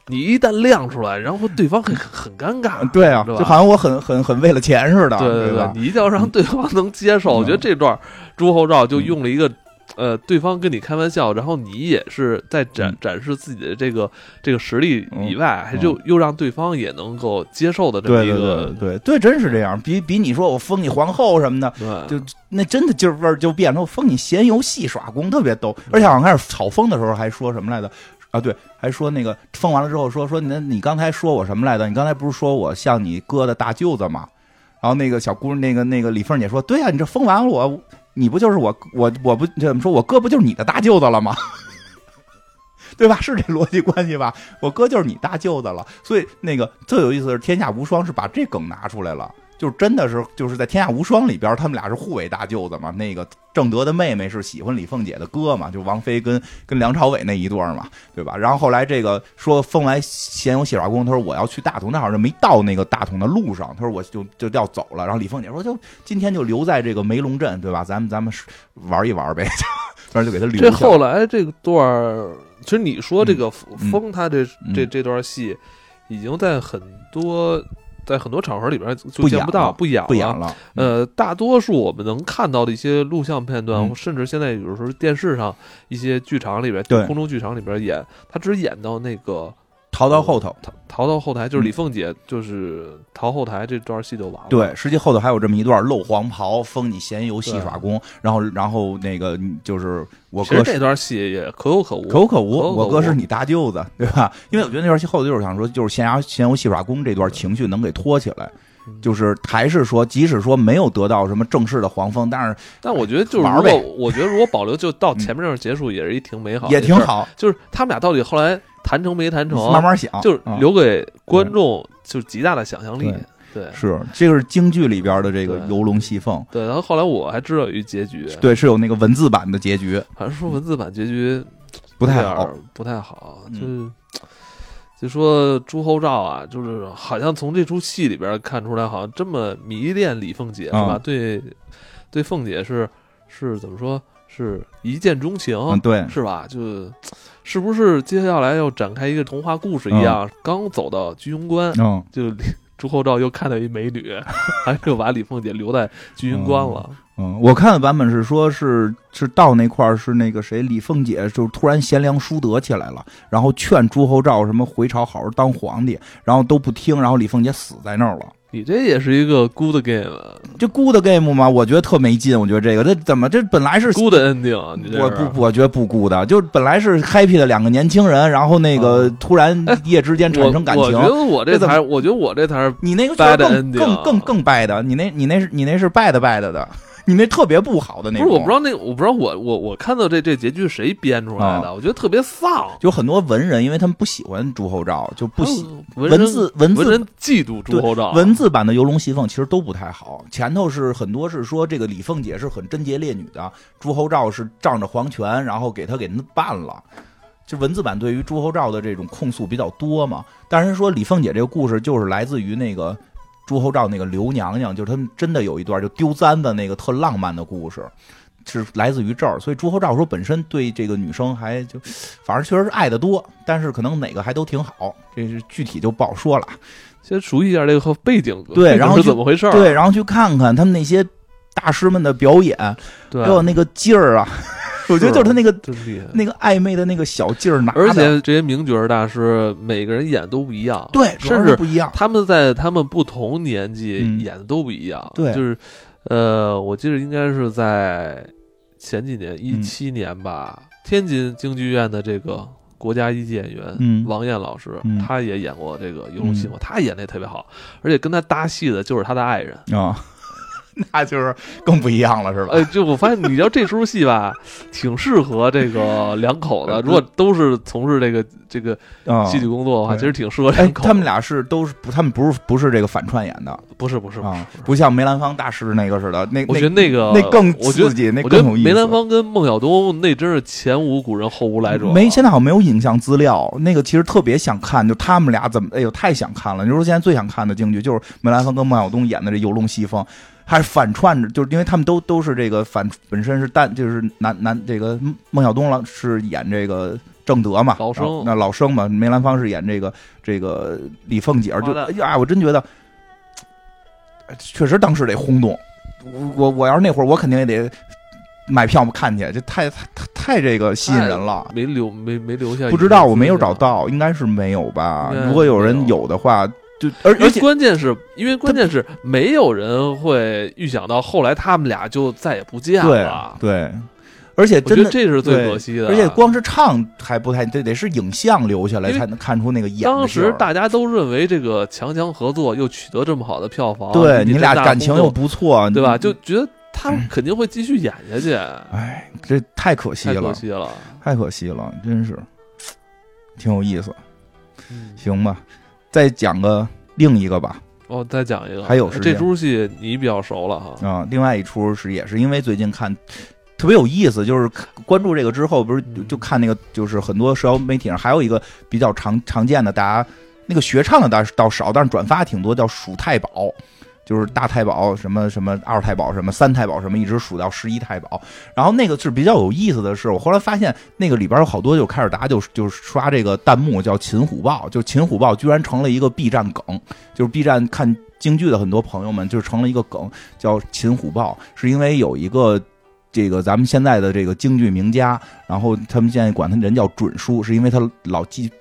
你一旦亮出来，然后对方很很尴尬，对啊，就好像我很很很为了钱似的，对对对？你一定要让对方能接受。嗯我觉得这段朱厚照就用了一个呃，对方跟你开玩笑，然后你也是在展、嗯展示自己的这个这个实力嗯以外，还就又让对方也能够接受的这么对对一个对对对，真是这样。比比你说我封你皇后什么的，对就那真的劲儿味儿就变了。我封你闲游戏耍功特别逗，而且好像开始炒封的时候还说什么来着？啊，对，还说那个封完了之后说说那你刚才说我什么来着？你刚才不是说我像你哥的大舅子吗？然后那个小姑那个那个李凤姐说，对呀、你这封完了我，你不就是我我我不怎么说，我哥不就是你的大舅子了吗？对吧？是这逻辑关系吧？我哥就是你大舅子了，所以那个最有意思的是《天下无双》是把这梗拿出来了，就是真的是就是在《天下无双》里边，他们俩是互为大舅子嘛。那个正德的妹妹是喜欢李凤姐的哥嘛，就王菲跟跟梁朝伟那一对嘛，对吧？然后后来这个说封完闲游戏耍宫，他说我要去大同，那好像没到那个大同的路上，他说我就就要走了。然后李凤姐说就今天就留在这个梅龙镇，对吧？咱们咱们玩一玩呗，反正就给他留这。后来这个段，其实你说这个嗯封他这、嗯这这段戏，已经在很多在很多场合里边就见不到不演不演了，呃，大多数我们能看到的一些录像片段，嗯甚至现在有时候电视上一些剧场里边，对空中剧场里边演，他只演到那个逃到后头。逃逃到后台，就是嗯李凤姐就是逃后台这段戏就完了。对，实际后头还有这么一段露黄袍，封你闲游戏耍功，然后然后那个就是我哥这段戏也可有可无。可有可无，我哥是你大舅子，对吧？因为我觉得那段戏后头就是想说，就是闲游闲游戏耍功这段情绪能给托起来。嗯就是还是说，即使说没有得到什么正式的黄蜂，但是但我觉得就是玩呗如果我觉得如果保留就到前面这儿结束，也是一挺美好，也挺。好，就是他们俩到底后来谈成没谈成，慢慢想，就是嗯留给观众就是极大的想象力。对是这个是京剧里边的这个游龙戏凤，对，然后后来我还知道有一结局，对，是有那个文字版的结局，好像说文字版结局不太好，不太好，嗯就是。就说朱厚照啊，就是好像从这出戏里边看出来，好像这么迷恋李凤姐是吧？啊对，对凤姐是是怎么说？是一见钟情，嗯，对，是吧？就是不是接下来要展开一个童话故事一样？刚走到居庸关，嗯，就李 朱厚照又看到一美女，还又把李凤姐留在居庸关了。嗯，我看的版本是说，是是到那块儿是那个谁李凤姐就突然贤良淑德起来了，然后劝朱厚照什么回朝好好当皇帝，然后都不听，然后李凤姐死在那儿了。你这也是一个 good game，good 这 good game 嘛，我觉得特没劲。我觉得这个这怎么这本来是 good ending，你这我不我觉得不 good，就本来是 happy 的两个年轻人，然后那个嗯突然一夜之间产生感情我我觉。得我这才，我觉得我这才是你那个是更更更更 bad，你那你那是你那是 bad bad 的，你那特别不好的那种。不是我不知道那个，我不知道我我我看到这这结局谁编出来的，我觉得特别丧。就很多文人，因为他们不喜欢朱厚照，就不喜文文字文字文人嫉妒朱厚照，文字版的《游龙戏凤》其实都不太好，前头是很多是说这个李凤姐是很贞洁烈女的，朱厚照是仗着皇权，然后给他给办了。就文字版对于朱厚照的这种控诉比较多嘛，但是说李凤姐这个故事就是来自于那个朱厚照那个刘娘娘，就是他们真的有一段就丢簪子那个特浪漫的故事，是来自于这儿。所以朱厚照说本身对这个女生还就，反正确实是爱的多，但是可能哪个还都挺好，这是具体就不好说了。先熟悉一下这个背景，对背景是然后是怎么回事儿？对，然后去看看他们那些大师们的表演，对，还有那个劲儿啊，我觉得就是他那个真厉害。那个暧昧的那个小劲儿拿，而且这些名角儿大师每个人演都不一样，对，甚至不一样。他们在他们不同年纪嗯演的都不一样。对就是呃，我记得应该是在前几年，一嗯七年吧，天津京剧院的这个。国家一级演员、嗯王艳老师，嗯他也演过这个《游龙戏凤》，他演的也特别好，而且跟他搭戏的就是他的爱人。啊，那就是更不一样了，是吧？哎，就我发现，你知道这出戏吧，挺适合这个两口子。如果都是从事这个这个啊，戏剧工作的话，对其实挺适合哎两，口子。他们俩是都是不，他们不是不是这个反串演的不是不是不是啊不像梅兰芳大师那个似的，那我觉得那个那更刺激，那更有意思。梅兰芳跟孟小冬那真是前无古人后无来者。没，现在好像没有影像资料。那个其实特别想看，就他们俩怎么，哎呦，太想看了。你说现在最想看的京剧就是梅兰芳跟孟小冬演的这《游龙戏凤》，还是反串着，就是因为他们都都是这个反，本身是单，就是男男这个孟小冬了是演这个正德嘛，老生那老生嘛，梅兰芳是演这个这个李凤姐儿，就哎呀，我真觉得，哎确实当时得轰动。我我我要是那会儿，我肯定也得买票看去，这太太太太这个吸引人了。没留没没留下，不知道我没有找到，应该是没有吧？如果有人有的话，就而而且关键是因为关键是没有人会预想到后来他们俩就再也不见了。对。而且真的，这是最可惜的。而且光是唱还不太，得得是影像留下来才能看出那个演。当时大家都认为这个强强合作又取得这么好的票房，对你俩感情又不错，对吧？就觉得他们肯定会继续演下去。哎，这太可惜了，太可惜了，太可惜了，真是 挺有意思。行吧，再讲个另一个吧。哦，再讲一个，还有这出戏你比较熟了哈。啊，另外一出是也是因为最近看。特别有意思，就是关注这个之后，不是就看那个，就是很多社交媒体上还有一个比较常常见的，大家那个学唱的倒倒少，但是转发挺多，叫数太保，就是大太保什么什么二太保什么三太保什么，一直数到十一太保。然后那个是比较有意思的是，我后来发现那个里边有好多就开始大家就就刷这个弹幕，叫秦虎豹，就秦虎豹居然成了一个 B 站梗，就是 B 站看京剧的很多朋友们就成了一个梗，叫秦虎豹，是因为有一个。这个咱们现在的这个京剧名家，然后他们现在管他人叫准叔，是因为他老记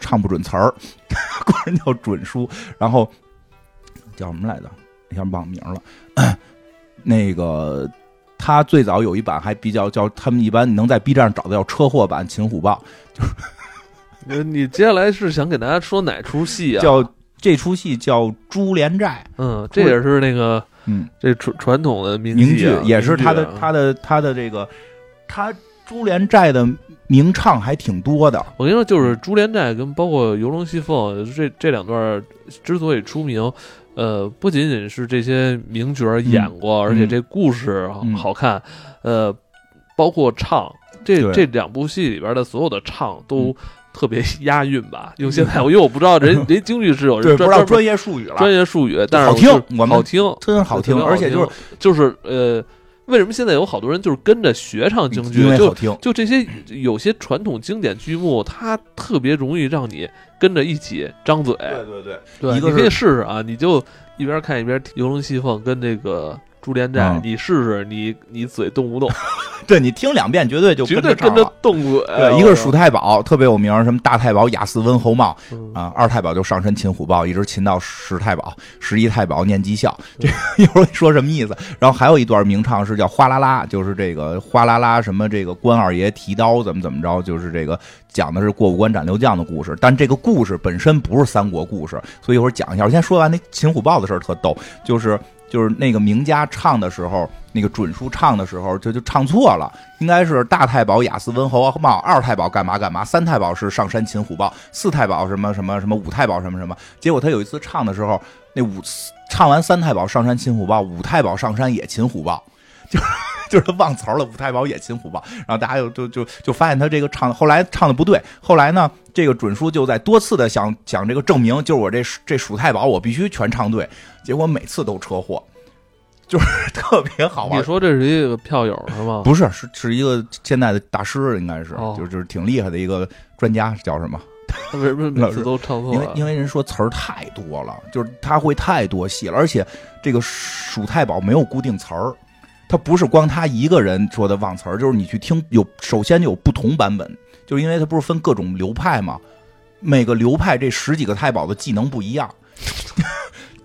唱不准词儿，管人叫准叔。然后叫什么来着？一下忘名了。那个他最早有一版还比较叫他们一般能在 B 站上找到叫车祸版《秦虎豹》，就是你接下来是想给大家说哪出戏啊？叫这出戏叫《朱帘寨》。嗯，这也是那个。嗯，这传传统的名剧也是他的他的他的这个，他珠帘寨的名唱还挺多的。我跟你说，就是珠帘寨跟包括游龙戏凤这这两段之所以出名，呃，不仅仅是这些名角演过，而且这故事好看，呃，包括唱这这两部戏里边的所有的唱都。特别押韵吧？用现在，因为我不知道人 人京剧是有人不知道专业术语了，专业术语，但是好听，我们好听，真好听，而且就是就是呃，为什么现在有好多人就是跟着学唱京剧？就就这些有些传统经典剧目，它特别容易让你跟着一起张嘴。对对对，对，你可以试试啊！你就一边看一边游龙戏凤，跟这个。珠帘寨，你试试，你你嘴动不动？对你听两遍，绝对就绝对跟着动嘴。对，一个是鼠太保，特别有名，什么大太保雅思温侯茂啊，二太保就上身擒虎豹，一直擒到十太保，十一太保念绩效。这一会儿说什么意思？然后还有一段名唱是叫哗啦啦，就是这个哗啦啦什么这个关二爷提刀怎么怎么着，就是这个讲的是过五关斩六将的故事。但这个故事本身不是三国故事，所以一会儿讲一下。我先说完那擒虎豹的事儿，特逗，就是。就是那个名家唱的时候，那个准叔唱的时候，就就唱错了，应该是大太保雅斯温侯茂，二太保干嘛干嘛，三太保是上山擒虎豹，四太保什么什么什么，五太保什么什么。结果他有一次唱的时候，那五唱完三太保上山擒虎豹，五太保上山也擒虎豹，就 就是忘词了，五太保也擒虎豹。然后大家就就就就发现他这个唱后来唱的不对，后来呢，这个准叔就在多次的想想这个证明，就是我这这数太保我必须全唱对。结果每次都车祸，就是 特别好玩。你说这是一个票友是吗？不是，是是一个现在的大师，应该是，就就是挺厉害的一个专家，叫什么？为什么每次都唱错？因为因为人说词儿太多了，就是他会太多戏了，而且这个数太保没有固定词儿，他不是光他一个人说的忘词儿，就是你去听有，首先就有不同版本，就是因为他不是分各种流派嘛，每个流派这十几个太保的技能不一样。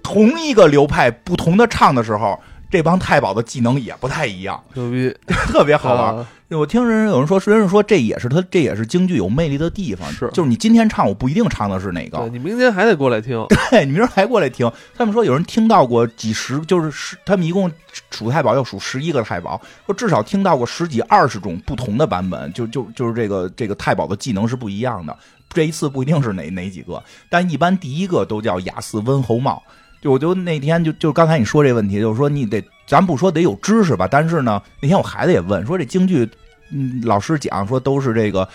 同一个流派，不同的唱的时候，这帮太保的技能也不太一样，牛逼，特别好玩。我听人有人说，人说这也是他，这也是京剧有魅力的地方。是，就是你今天唱，我不一定唱的是哪个，你明天还得过来听。对，你明儿还过来听。他们说有人听到过几十，就是十，他们一共数太保要数十一个太保，说至少听到过十几二十种不同的版本，就就就是这个这个太保的技能是不一样的。这一次不一定是哪哪几个，但一般第一个都叫雅似温侯茂。就我就那天就就刚才你说这问题，就是说你得咱不说得有知识吧，但是呢，那天我孩子也问说这京剧，嗯，老师讲说都是这个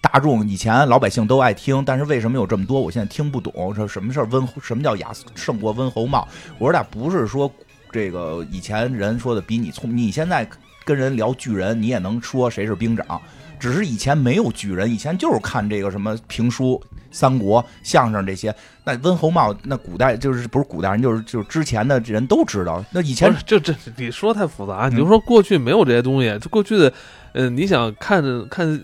大众以前老百姓都爱听，但是为什么有这么多？我现在听不懂，说什么事儿温什么叫雅胜过温侯茂？我说俩不是说这个以前人说的比你聪，你现在跟人聊巨人，你也能说谁是兵长，只是以前没有巨人，以前就是看这个什么评书。三国、相声这些。那温侯茂，那古代就是不是古代人，就是就是之前的人都知道。那以前这这你说太复杂，嗯你就说过去没有这些东西，就过去的，呃，你想看看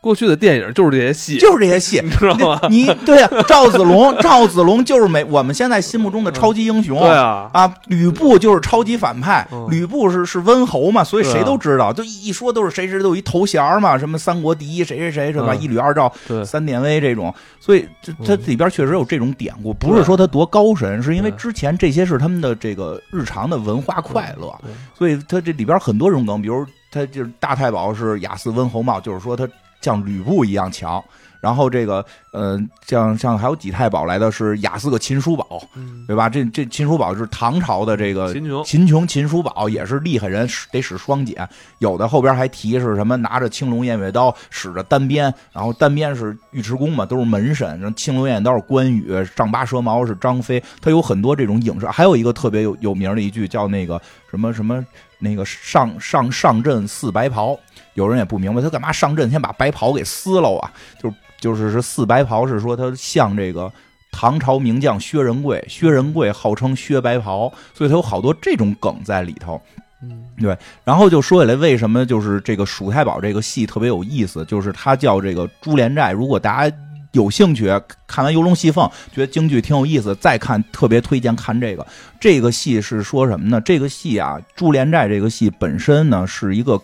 过去的电影就是这些戏，就是这些戏，你知道吗？你对啊，赵子龙，赵子龙就是美我们现在心目中的超级英雄。对啊，啊，吕布就是超级反派，嗯吕布是是温侯嘛，所以谁都知道，就一说都是谁谁都有一头衔嘛，什么三国第一谁谁谁是吧？嗯一吕二赵对，三典韦这种，所以这它嗯里边确实有这种典故，不是说他多高深，是因为之前这些是他们的这个日常的文化快乐，所以它这里边很多种梗，比如他就是大太保是雅似温侯茂，就是说他像吕布一样强。然后这个，呃，像像还有几太保来的是雅似个秦叔宝，嗯，对吧？这这秦叔宝是唐朝的这个秦琼，秦琼、秦叔宝也是厉害人，使得使双锏。有的后边还提是什么拿着青龙偃月刀，使着单鞭，然后单鞭是尉迟恭嘛，都是门神。然后青龙偃月刀是关羽，丈八蛇矛是张飞。他有很多这种影视，还有一个特别有有名的一句叫那个什么什么那个上上上阵似白袍。有人也不明白他干嘛上阵先把白袍给撕了啊？就就是是似白袍，是说他像这个唐朝名将薛仁贵，薛仁贵号称薛白袍，所以他有好多这种梗在里头。嗯，对然后就说起来，为什么就是这个《蜀太保》这个戏特别有意思，就是他叫这个朱帘寨。如果大家有兴趣看完《游龙戏凤》，觉得京剧挺有意思，再看特别推荐看这个。这个戏是说什么呢？这个戏啊，《朱帘寨》这个戏本身呢是一个，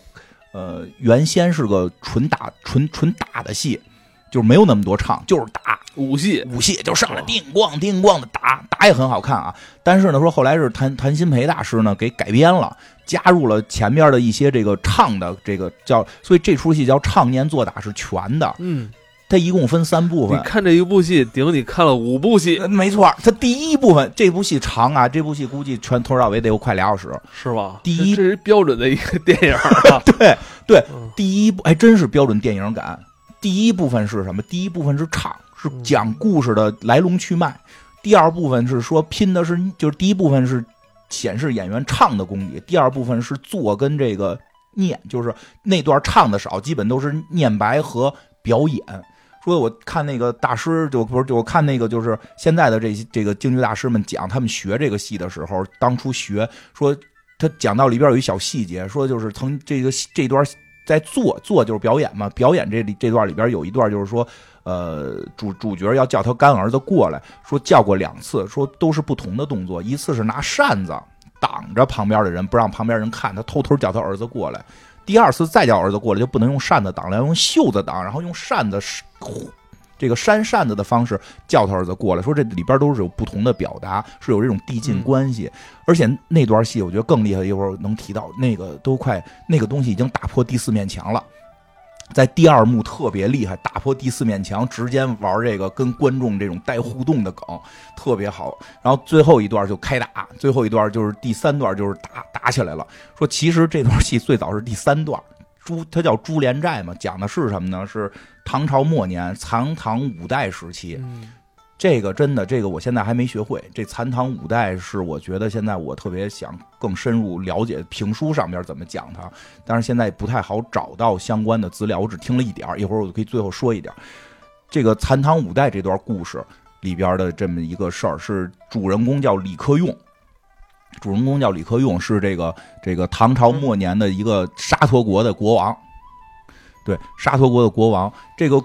呃，原先是个纯打纯纯打的戏，就是没有那么多唱，就是打。武戏，武戏就上来叮咣叮咣的打，打也很好看啊。但是呢，说后来是谭谭鑫培大师呢给改编了，加入了前面的一些这个唱的这个叫，所以这出戏叫唱念做打是全的。嗯，它一共分三部分你。看这一部戏，顶你看了五部戏，呃没错，它第一部分这部戏长啊，这部戏估计全从头到尾得有快俩小时。是吧？第一这这是标准的一个电影啊，对对嗯，第一部还真是标准电影感。第一部分是什么？第一部分是唱，是讲故事的来龙去脉。第二部分是说拼的是，就是第一部分是显示演员唱的功底，第二部分是做跟这个念，就是那段唱的少，基本都是念白和表演。说我看那个大师，就不是就我看那个就是现在的这些这个京剧大师们讲他们学这个戏的时候，当初学说他讲到里边有一小细节，说就是曾这个这段在做做就是表演嘛，表演这里这段里边有一段就是说，呃，主主角要叫他干儿子过来，说叫过两次，说都是不同的动作，一次是拿扇子挡着旁边的人，不让旁边人看，他偷偷叫他儿子过来。第二次再叫儿子过来，就不能用扇子挡了，要用袖子挡，然后用扇子这个扇扇子的方式叫他儿子过来。说这里边都是有不同的表达，是有这种递进关系。而且那段戏我觉得更厉害，一会儿能提到那个都快那个东西已经打破第四面墙了。在第二幕特别厉害，打破第四面墙，直接玩这个跟观众这种带互动的梗，特别好。然后最后一段就开打，最后一段就是第三段就是打打起来了。说其实这段戏最早是第三段，朱他叫朱连寨嘛，讲的是什么呢？是唐朝末年残唐五代时期。这个真的，这个我现在还没学会。这残唐五代是我觉得现在我特别想更深入了解评书上边怎么讲它，但是现在不太好找到相关的资料，我只听了一点儿一会儿我可以最后说一点。这个残唐五代这段故事里边的这么一个事儿，是主人公叫李克用。主人公叫李克用，是这个这个唐朝末年的一个沙陀国的国王。对，沙陀国的国王，这个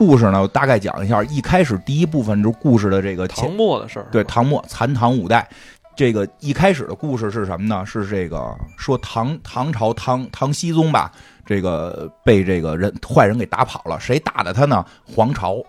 故事呢，我大概讲一下。一开始第一部分就是故事的这个唐末的事儿，对，唐末残唐五代，这个一开始的故事是什么呢？是这个说唐唐朝唐唐僖宗吧，这个被这个人坏人给打跑了，谁打的他呢？黄巢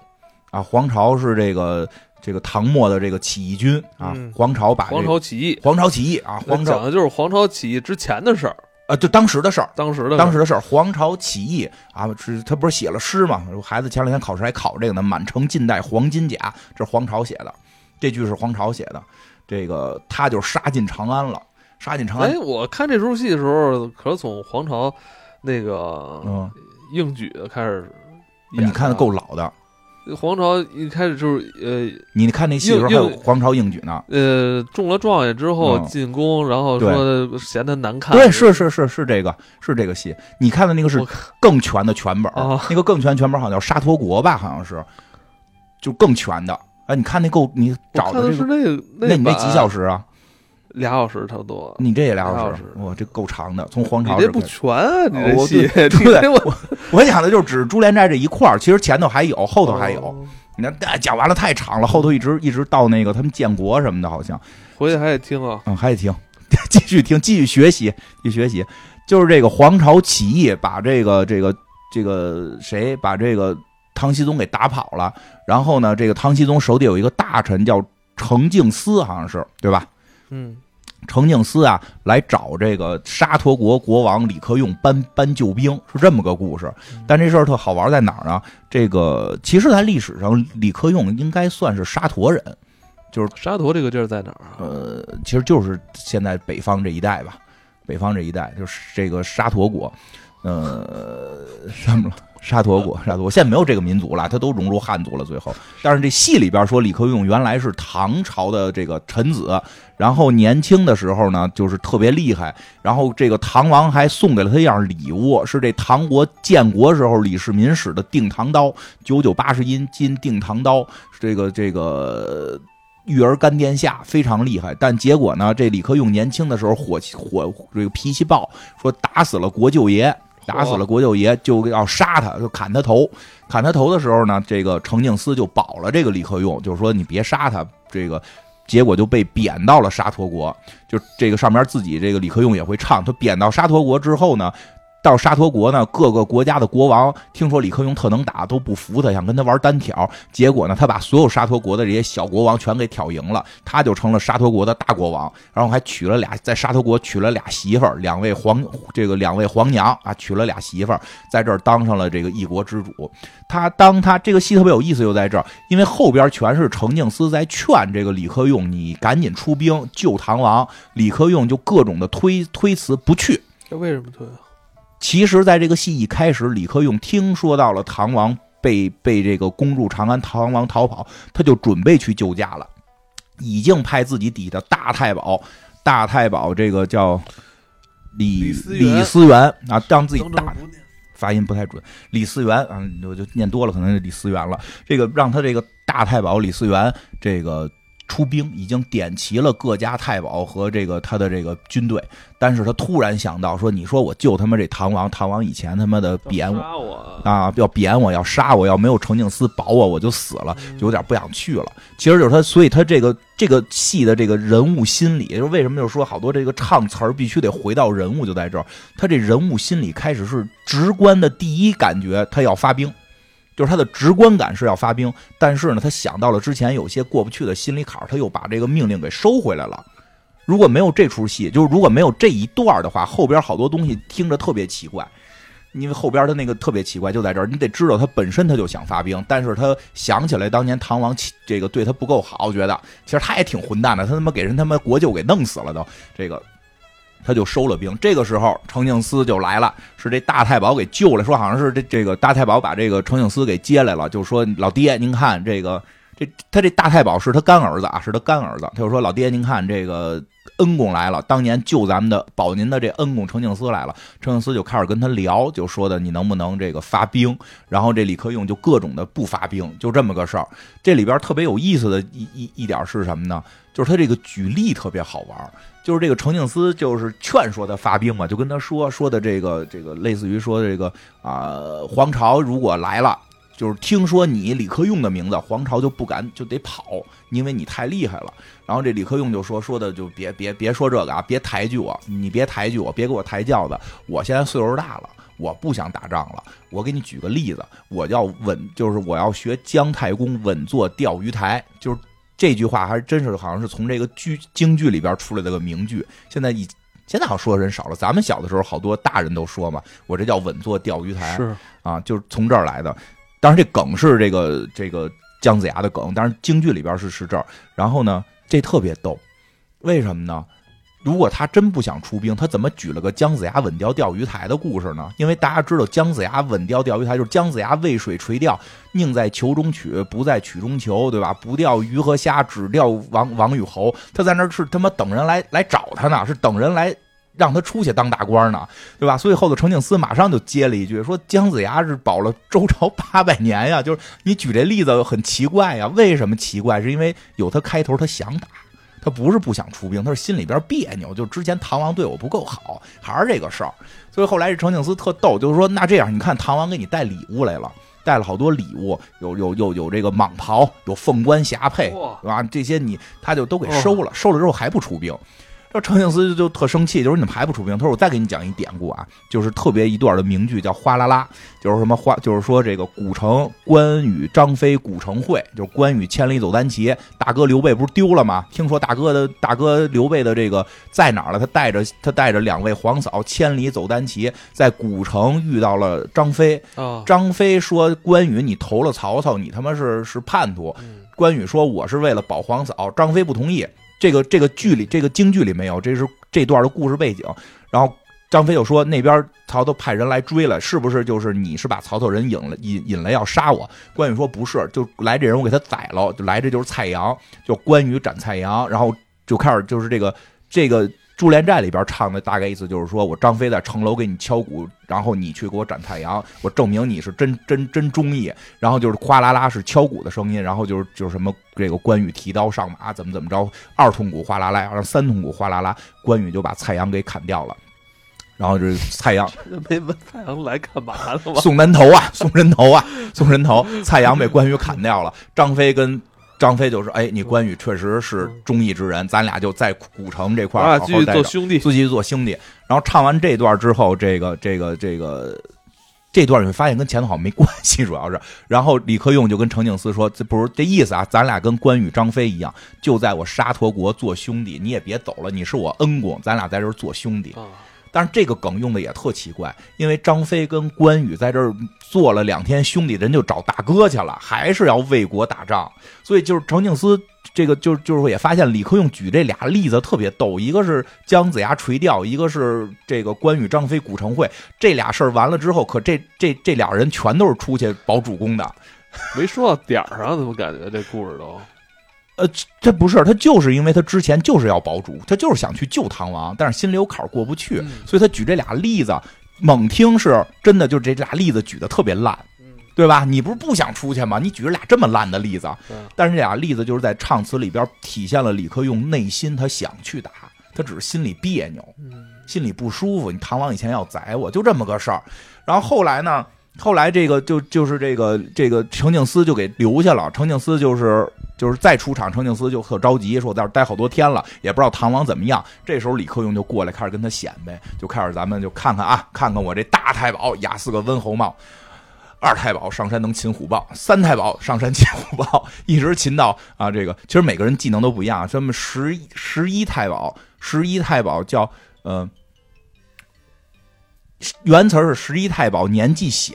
啊，黄巢是这个这个唐末的这个起义军啊，嗯黄巢把这黄巢起义，黄巢起义啊，黄巢讲的就是黄巢起义之前的事儿，啊，就当时的事儿。当时的当时的事儿，黄巢起义啊，是他不是写了诗嘛？孩子前两天考试还考这个呢，“满城尽带黄金甲”，这是黄巢写的，这句是黄巢写的。这个他就杀进长安了，杀进长安哎，，我看这出戏的时候，可是从黄巢那个嗯，应举的开始。你看的够老的。黄巢一开始就是呃你看那戏的时候还有应黄巢应举呢。呃呃中了状元之后嗯进宫，然后说嫌他难看。对，是是是是这个是这个戏。你看的那个是更全的全本那个更全全本好像叫沙陀国吧，好像是。就更全的。哎，你看那够你找的这个，那个那你那几小时啊？俩小时差不多。你这也俩小时哇，这够长的。从皇朝这不全啊！这戏，对我我讲的就是只是珠帘寨这一块儿，其实前头还有，后头还有。哦你看哎讲完了太长了，后头一直一直到那个他们建国什么的，好像。回去还得听啊。嗯，还得听，继续听，继续学习，继续学习。就是这个皇朝起义，把这个这个这个谁把这个唐僖宗给打跑了。然后呢，这个唐僖宗手底有一个大臣叫程敬思，好像是对吧？嗯，程敬思啊，来找这个沙陀国国王李克用搬搬救兵，是这么个故事。但这事儿特好玩在哪儿呢？这个其实，在历史上，李克用应该算是沙陀人，就是沙陀这个地儿在哪儿啊？呃，其实就是现在北方这一带吧，北方这一带就是这个沙陀国，呃，什么了？沙陀国，沙陀国现在没有这个民族了，他都融入汉族了。最后，但是这戏里边说李克用原来是唐朝的这个臣子，然后年轻的时候呢，就是特别厉害，然后这个唐王还送给了他一样礼物，是这唐国建国时候李世民使的定唐刀，九九八十阴金定唐刀，这个这个。育儿干殿下非常厉害，但结果呢，这李克用年轻的时候火气火这个脾气暴，说打死了国舅爷，打死了国舅爷就要杀他，就砍他头。砍他头的时候呢，这个程静思就保了这个李克用，就是说你别杀他。这个结果就被贬到了沙陀国，就这个上面自己这个李克用也会唱。他贬到沙陀国之后呢。到沙陀国呢，各个国家的国王听说李克用特能打，都不服他，想跟他玩单挑。结果呢，他把所有沙陀国的这些小国王全给挑赢了，他就成了沙陀国的大国王。然后还娶了俩，在沙陀国娶了俩媳妇儿，两位皇这个两位皇娘啊，娶了俩媳妇儿，在这儿当上了这个一国之主。他当他这个戏特别有意思，就在这儿，因为后边全是程敬思在劝这个李克用，你赶紧出兵救唐王。李克用就各种的推推辞不去。这为什么推啊？其实，在这个戏一开始，李克用听说到了唐王被被这个攻入长安，唐王逃跑，他就准备去救驾了，已经派自己底下的大太保，大太保这个叫李李思源啊，让自己大发音不太准，李思源啊，我就念多了，可能是李思源了。这个让他这个大太保李思源这个出兵，已经点齐了各家太保和这个他的这个军队，但是他突然想到说，你说我救他妈这唐王，唐王以前他妈的贬我。我啊，要贬我，要杀我，要没有程静思保我，我就死了，有点不想去了。其实就是他，所以他这个这个戏的这个人物心理，就是为什么就是说好多这个唱词儿必须得回到人物，就在这儿。他这人物心理开始是直观的第一感觉，他要发兵，就是他的直观感是要发兵，但是呢，他想到了之前有些过不去的心理坎儿，他又把这个命令给收回来了。如果没有这出戏，就是如果没有这一段的话，后边好多东西听着特别奇怪。因为后边他那个特别奇怪，就在这儿，你得知道他本身他就想发兵，但是他想起来当年唐王这个对他不够好，觉得其实他也挺混蛋的，他他妈给人他妈国舅给弄死了都，这个他就收了兵。这个时候程静思就来了，是这大太保给救了，说好像是这这个大太保把这个程静思给接来了，就说老爹您看这个这他这大太保是他干儿子啊，是他干儿子，他就说老爹您看这个。恩公来了，当年救咱们的保您的这恩公程敬思来了，程敬思就开始跟他聊，就说的你能不能这个发兵，然后这李克用就各种的不发兵，就这么个事儿。这里边特别有意思的一一一点是什么呢？就是他这个举例特别好玩，就是这个程敬思就是劝说他发兵嘛，就跟他说说的这个这个类似于说这个啊、皇朝如果来了。就是听说你李克用的名字，皇朝就不敢就得跑，因为你太厉害了。然后这李克用就说说的就别别别说这个啊，别抬举我，你别抬举我，别给我抬轿子。我现在岁数大了，我不想打仗了。我给你举个例子，我要稳，就是我要学姜太公稳坐钓鱼台，就是这句话还真是好像是从这个剧京剧里边出来的个名句。现在已现在好像说的人少了，咱们小的时候好多大人都说嘛，我这叫稳坐钓鱼台。是啊，就是从这儿来的。当然，这梗是这个这个姜子牙的梗，但是京剧里边是是这儿。然后呢，这特别逗，为什么呢？如果他真不想出兵，他怎么举了个姜子牙稳钓钓鱼台的故事呢？因为大家知道姜子牙稳钓钓鱼台就是姜子牙渭水垂钓，宁在裘中取，不在曲中求，对吧？不钓鱼和虾，只钓王王与侯。他在那儿是他妈等人来来找他呢，是等人来让他出去当大官呢，对吧？所以后头程敬思马上就接了一句说：“姜子牙是保了周朝 八百年呀。”就是你举这例子很奇怪呀，为什么奇怪？是因为有他开头他想打，他不是不想出兵，他是心里边别扭。就之前唐王对我不够好，还是这个事儿。所以后来这程敬思特逗，就是说那这样，你看唐王给你带礼物来了。带了好多礼物，有有有有这个蟒袍，有凤冠霞帔，是吧？这些你他就都给收了，收了之后还不出兵。这程敬思就特生气，就是你怎么还不出兵？他说：“我再给你讲一典故啊，就是特别一段的名句，叫哗啦啦，就是什么哗，就是说这个古城关羽张飞古城会，就是关羽千里走单骑，大哥刘备不是丢了吗？听说大哥的大哥刘备的这个在哪儿了？他带着他带着两位皇嫂千里走单骑，在古城遇到了张飞。张飞说：关羽，你投了曹操，你他妈是是叛徒。关羽说：我是为了保皇嫂。张飞不同意。”这个这个剧里，这个京剧里没有，这是这段的故事背景。然后张飞就说：“那边曹操派人来追了，是不是就是你是把曹操人引了引引来要杀我？”关羽说：“不是，就来这人我给他宰了，就来这就是蔡阳，就关羽斩蔡阳。”然后就开始就是这个这个。《珠帘寨》里边唱的大概意思就是说，我张飞在城楼给你敲鼓，然后你去给我斩太阳，我证明你是真真真忠义。然后就是哗啦啦是敲鼓的声音，然后就是就是什么这个关羽提刀上马，怎么怎么着，二通鼓哗啦啦，然后三通鼓哗啦啦，关羽就把蔡阳给砍掉了。然后就是蔡阳没问蔡阳来干嘛了吗？送人头啊，送人头啊，送人头。蔡阳被关羽砍掉了，张飞跟。张飞就说：“哎，你关羽确实是忠义之人，咱俩就在古城这块儿继续做兄弟，继续做兄弟。”然后唱完这段之后，这个这个这个这段你会发现跟前头好像没关系，主要是。然后李克用就跟程敬思说：“这不是这意思啊，咱俩跟关羽、张飞一样，就在我沙陀国做兄弟，你也别走了，你是我恩公，咱俩在这儿做兄弟。”但是这个梗用的也特奇怪，因为张飞跟关羽在这儿做了两天兄弟，人就找大哥去了，还是要为国打仗。所以就是程敬思这个就就是也发现李克用举这俩例子特别逗，一个是姜子牙垂钓，一个是这个关羽张飞古城会，这俩事儿完了之后，可这这这俩人全都是出去保主公的，没说到点儿上，怎么感觉这故事都？呃，这不是他，就是因为他之前就是要保主，他就是想去救唐王，但是心里有坎儿过不去，所以他举这俩例子，猛听是真的，就这俩例子举的特别烂，对吧？你不是不想出去吗？你举着俩这么烂的例子，但是这俩例子就是在唱词里边体现了李克用内心他想去打，他只是心里别扭，心里不舒服。你唐王以前要宰我，就这么个事儿。然后后来呢？后来这个就就是这个这个程静思就给留下了，程静思就是就是再出场，程静思就特着急，说在这待好多天了，也不知道唐王怎么样。这时候李克用就过来开始跟他显摆，就开始咱们就看看啊，看看我这大太保压四个温侯帽，二太保上山能擒虎豹，三太保上山擒虎豹，一直擒到啊这个，其实每个人技能都不一样，咱们十十一太保，十一太保叫呃。原词是十一太保年纪小，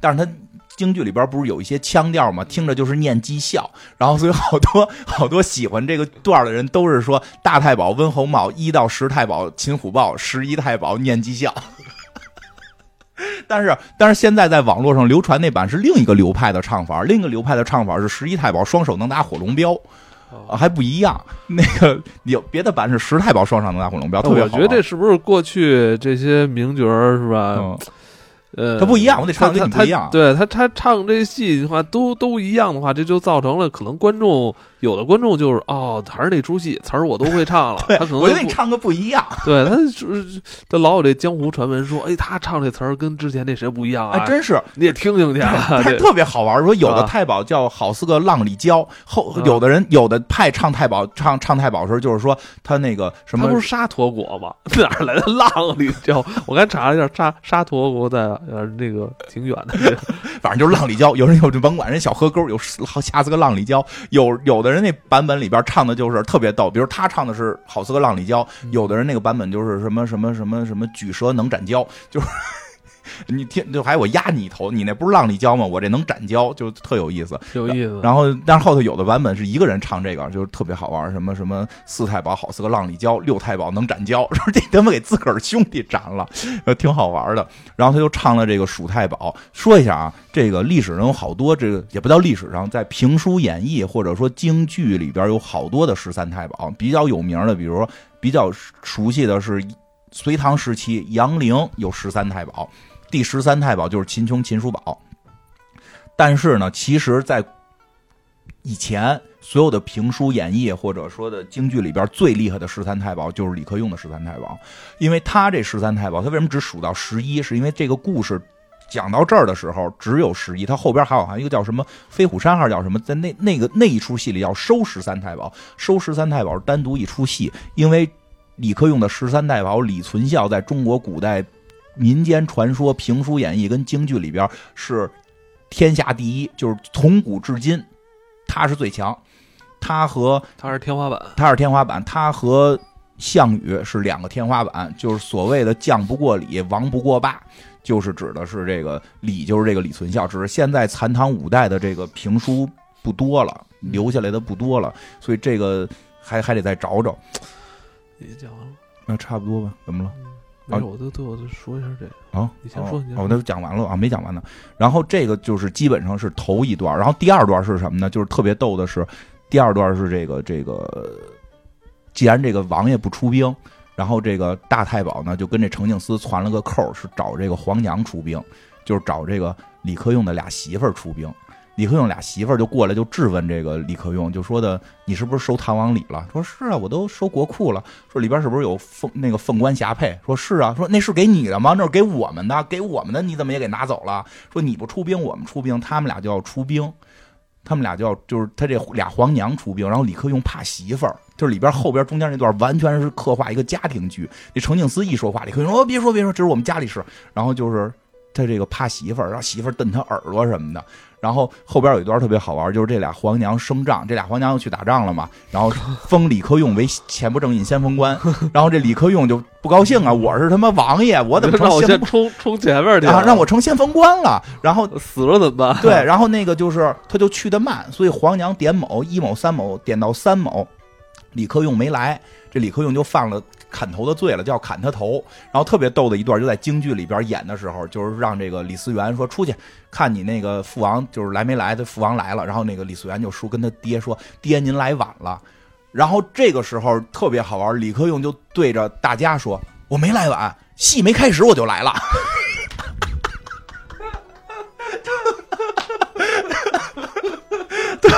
但是他京剧里边不是有一些腔调吗？听着就是念讥笑，然后所以好多好多喜欢这个段的人都是说大太保温侯茂，一到十太保擒虎豹，十一太保念讥笑。但是但是现在在网络上流传那版是另一个流派的唱法，另一个流派的唱法是十一太保双手能打火龙镖。啊，还不一样。那个有别的版是时太保双上的大火龙标，特别好。我觉得这是不是过去这些名角是吧？呃，他不一样，我得唱跟你不一样。对他，他唱这戏的话，都都一样的话，这就造成了可能观众。有的观众就是哦，还是那出戏词儿我都会唱了，他可能我觉得你唱个不一样。对，他就是他老有这江湖传闻说，哎，他唱这词儿跟之前那谁不一样啊？还真是，你也听听去，他 特别好玩。说有的太保叫好似个浪里蛟，后有的人有的派唱太保唱唱太保时候，就是说他那个什么，他不是沙陀国吗？哪来的浪里蛟？我刚查了一下，沙沙陀国在呃那个挺远的，反正就是浪里蛟。有人有就甭管人小河沟有好下次个浪里蛟，有有的。人那版本里边唱的就是特别逗，比如他唱的是好似个浪里蛟，有的人那个版本就是什么什么什么什么举蛇能斩蛟，就是。你听，就还我压你一头，你那不是浪里蛟吗？我这能斩蛟，就特有意思，有意思。然后，但是后头有的版本是一个人唱这个，就是特别好玩。什么什么四太保好似个浪里蛟，六太保能斩蛟，说这他妈给自个儿兄弟斩了，呃，挺好玩的。然后他就唱了这个蜀太保。说一下啊，这个历史上有好多，这个也不叫历史上，在评书演绎或者说京剧里边有好多的十三太保，比较有名的，比如说比较熟悉的是。隋唐时期杨凌有十三太保，第十三太保就是秦琼秦叔宝。但是呢，其实，在以前所有的评书演义或者说的京剧里边，最厉害的十三太保就是李克用的十三太保，因为他这十三太保，他为什么只数到十一？是因为这个故事讲到这儿的时候只有十一，他后边还有还有一个叫什么飞虎山还是叫什么，在那那个那一出戏里要收十三太保，收十三太保是单独一出戏，因为李克用的十三太保李存孝在中国古代民间传说、评书演绎跟京剧里边是天下第一，就是从古至今。他是最强，他和他是天花板，他是天花板，他和项羽是两个天花板，就是所谓的将不过李，王不过霸，就是指的是这个李，就是这个李存孝。只是现在残唐五代的这个评书不多了，留下来的不多了，所以这个还还得再找找。也讲完了，那差不多吧？怎么了？没事，我都对我就说一下这个啊，你先说，我都讲完了啊，没讲完呢。然后这个就是基本上是头一段，然后第二段是什么呢？就是特别逗的是，第二段是这个这个，既然这个王爷不出兵，然后这个大太保呢就跟这程静思传了个扣，是找这个皇娘出兵，就是找这个李克用的俩媳妇儿出兵。李克用俩媳妇儿就过来就质问这个李克用，就说的你是不是收唐王礼了？说是啊，我都收国库了。说里边是不是有凤那个凤冠霞帔？说是啊。说那是给你的吗？那是给我们的，给我们的你怎么也给拿走了？说你不出兵，我们出兵，他们俩就要出兵，他们俩就要就是他这俩皇娘出兵，然后李克用怕媳妇儿，就是里边后边中间那段完全是刻画一个家庭剧。这程敬思一说话，李克用说别说别说，这是我们家里事。然后就是他这个怕媳妇儿，让媳妇儿瞪他耳朵什么的。然后后边有一段特别好玩，就是这俩皇娘升帐，这俩皇娘又去打仗了嘛。然后封李克用为前不正印先锋官，然后这李克用就不高兴啊，我是他妈王爷，我怎么成先冲冲前面去啊？让我成先锋官了，然后 死了怎么办？对，然后那个就是他就去的慢，所以皇娘点某一某三某点到三某，李克用没来，这李克用就犯了。砍头的罪了，叫砍他头。然后特别逗的一段，就在京剧里边演的时候，就是让这个李思源说出去看你那个父王就是来没来。的父王来了，然后那个李思源就说跟他爹说：“爹您来晚了。”然后这个时候特别好玩，李克用就对着大家说：“我没来晚，戏没开始我就来了。”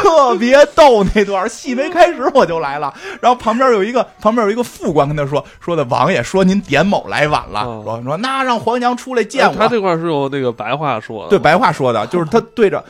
特别逗那段戏没开始我就来了，然后旁边有一个旁边有一个副官跟他说说的王爷说您点某来晚了，说说那让皇娘出来见我。他这块是用那个白话说的，对白话说的，就是他对着。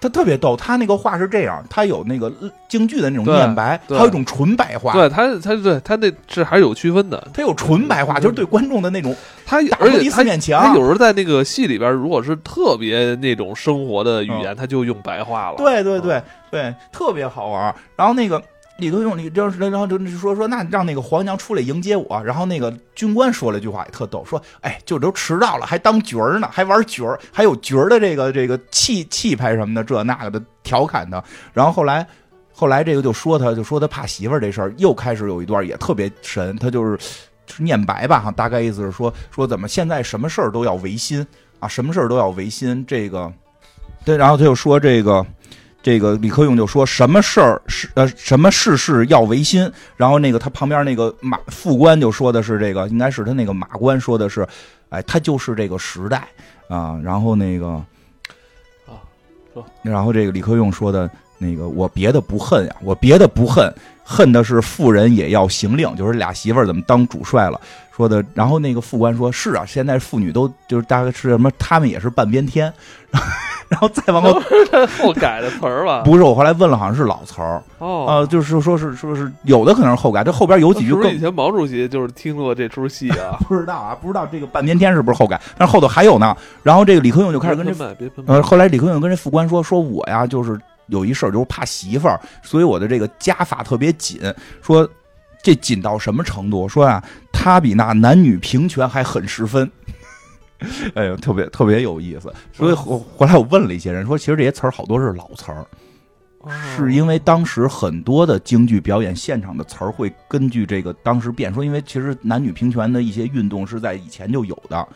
他特别逗，他那个话是这样，他有那个京剧的那种念白，还有一种纯白话。对他，他对他那是还是有区分的。他有纯白话，就是对观众的那种。他而且他他有时候在那个戏里边，如果是特别那种生活的语言，他就用白话了。对对对对，特别好玩。然后那个。李克用，你这然后就说说，那让那个皇娘出来迎接我。然后那个军官说了一句话也特逗，说：“哎，就都迟到了，还当角儿呢，还玩角儿，还有角儿的这个这个气气派什么的，这那个的调侃他。”然后后来后来这个就说他，就说他怕媳妇这事儿，又开始有一段也特别神，他就是是念白吧哈，大概意思是说说怎么现在什么事儿都要违心啊，什么事儿都要违心。这个对，然后他就说这个。这个李克用就说什么事儿是呃什么事事要违心，然后那个他旁边那个马副官就说的是这个，应该是他那个马官说的是，哎，他就是这个时代啊，然后那个啊说，然后这个李克用说的那个我别的不恨呀，我别的不恨，恨的是妇人也要行令，就是俩媳妇儿怎么当主帅了。说的，然后那个副官说：“是啊，现在妇女都就是大概是什么，他们也是半边天。”然后再往后后改的词儿吧？不是，我后来问了，好像是老词儿哦。啊，就是说是说是有的可能是后改，这后边有几句更。以前毛主席就是听过这出戏啊？不知道啊，不知道这个半边天是不是后改？但是后头还有呢。然后这个李克用就开始跟这呃，后来李克用跟这副官说：“说我呀，就是有一事儿，就是怕媳妇儿，所以我的这个家法特别紧。说。”这紧到什么程度？说啊，他比那男女平权还狠十分。哎呦，特别特别有意思。所以后后来我问了一些人，说其实这些词儿好多是老词儿，是因为当时很多的京剧表演现场的词儿会根据这个当时变。说因为其实男女平权的一些运动是在以前就有的。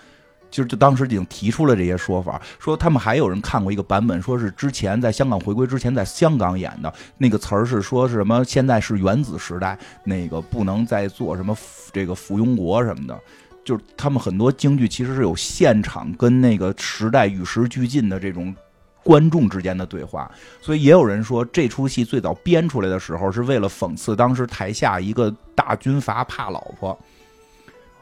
其实就当时已经提出了这些说法，说他们还有人看过一个版本，说是之前在香港回归之前在香港演的那个词儿是说是什么？现在是原子时代，那个不能再做什么这个附庸国什么的。就是他们很多京剧其实是有现场跟那个时代与时俱进的这种观众之间的对话，所以也有人说这出戏最早编出来的时候是为了讽刺当时台下一个大军阀怕老婆。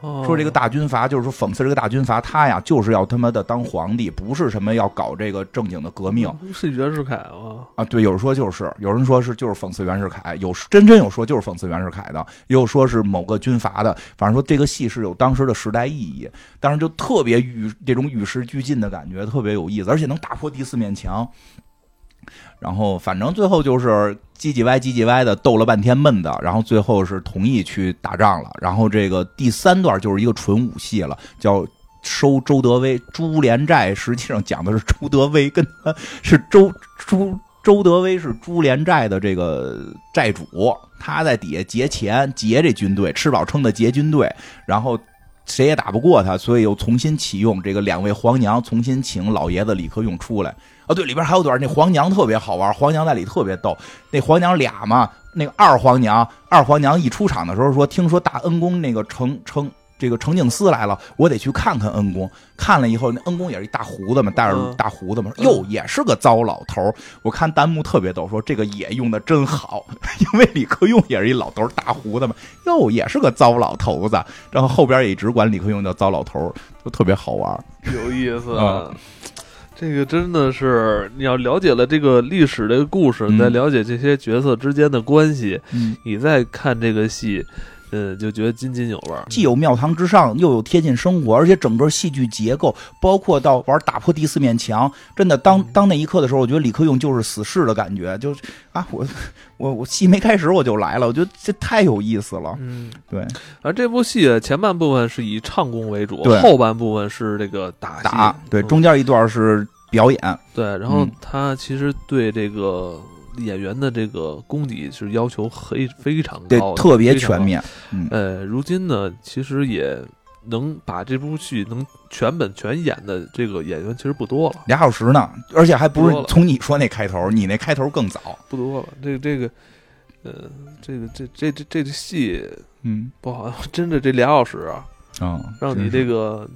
说这个大军阀就是说讽刺这个大军阀，他呀就是要他妈的当皇帝，不是什么要搞这个正经的革命。是袁世凯吗？啊，对，有人说就是，有人说是就是讽刺袁世凯，有真真有说就是讽刺袁世凯的，也有说是某个军阀的。反正说这个戏是有当时的时代意义，当然就特别与这种与时俱进的感觉，特别有意思，而且能打破第四面墙。然后反正最后就是唧唧歪唧唧歪的斗了半天闷的，然后最后是同意去打仗了。然后这个第三段就是一个纯武戏了，叫收周德威。朱连寨实际上讲的是周德威跟他是周周周德威是朱连寨的这个寨主，他在底下劫钱劫这军队，吃饱撑的劫军队，然后谁也打不过他，所以又重新启用这个两位皇娘，重新请老爷子李克用出来。哦，对，里边还有段那皇娘特别好玩，皇娘在里特别逗。那皇娘俩嘛，那个二皇娘，二皇娘一出场的时候说：“听说大恩公那个程程这个程敬思来了，我得去看看恩公。”看了以后，那恩公也是一大胡子嘛，带着大胡子嘛，哟，也是个糟老头。我看弹幕特别逗，说这个也用的真好，因为李克用也是一老头，大胡子嘛，哟，也是个糟老头子。然后后边也一直管李克用叫糟老头，就特别好玩，有意思。这个真的是，你要了解了这个历史这个故事，你再了解这些角色之间的关系，你再看这个戏，嗯，就觉得津津有味。既有庙堂之上，又有贴近生活，而且整个戏剧结构，包括到玩打破第四面墙，真的当当那一刻的时候，我觉得李克用就是死士的感觉，就啊，我我我戏没开始我就来了，我觉得这太有意思了。嗯，对。而这部戏前半部分是以唱功为主，后半部分是这个打打，对，中间一段是。表演对，然后他其实对这个演员的这个功底是要求非非常高，特别全面。呃，如今呢，其实也能把这部戏能全本全演的这个演员其实不多了，俩小时呢，而且还不是从你说那开头，你那开头更早，不多了。这个这个，呃，这个这这这这戏，嗯，不好，真的这俩小时啊，啊，让你这个。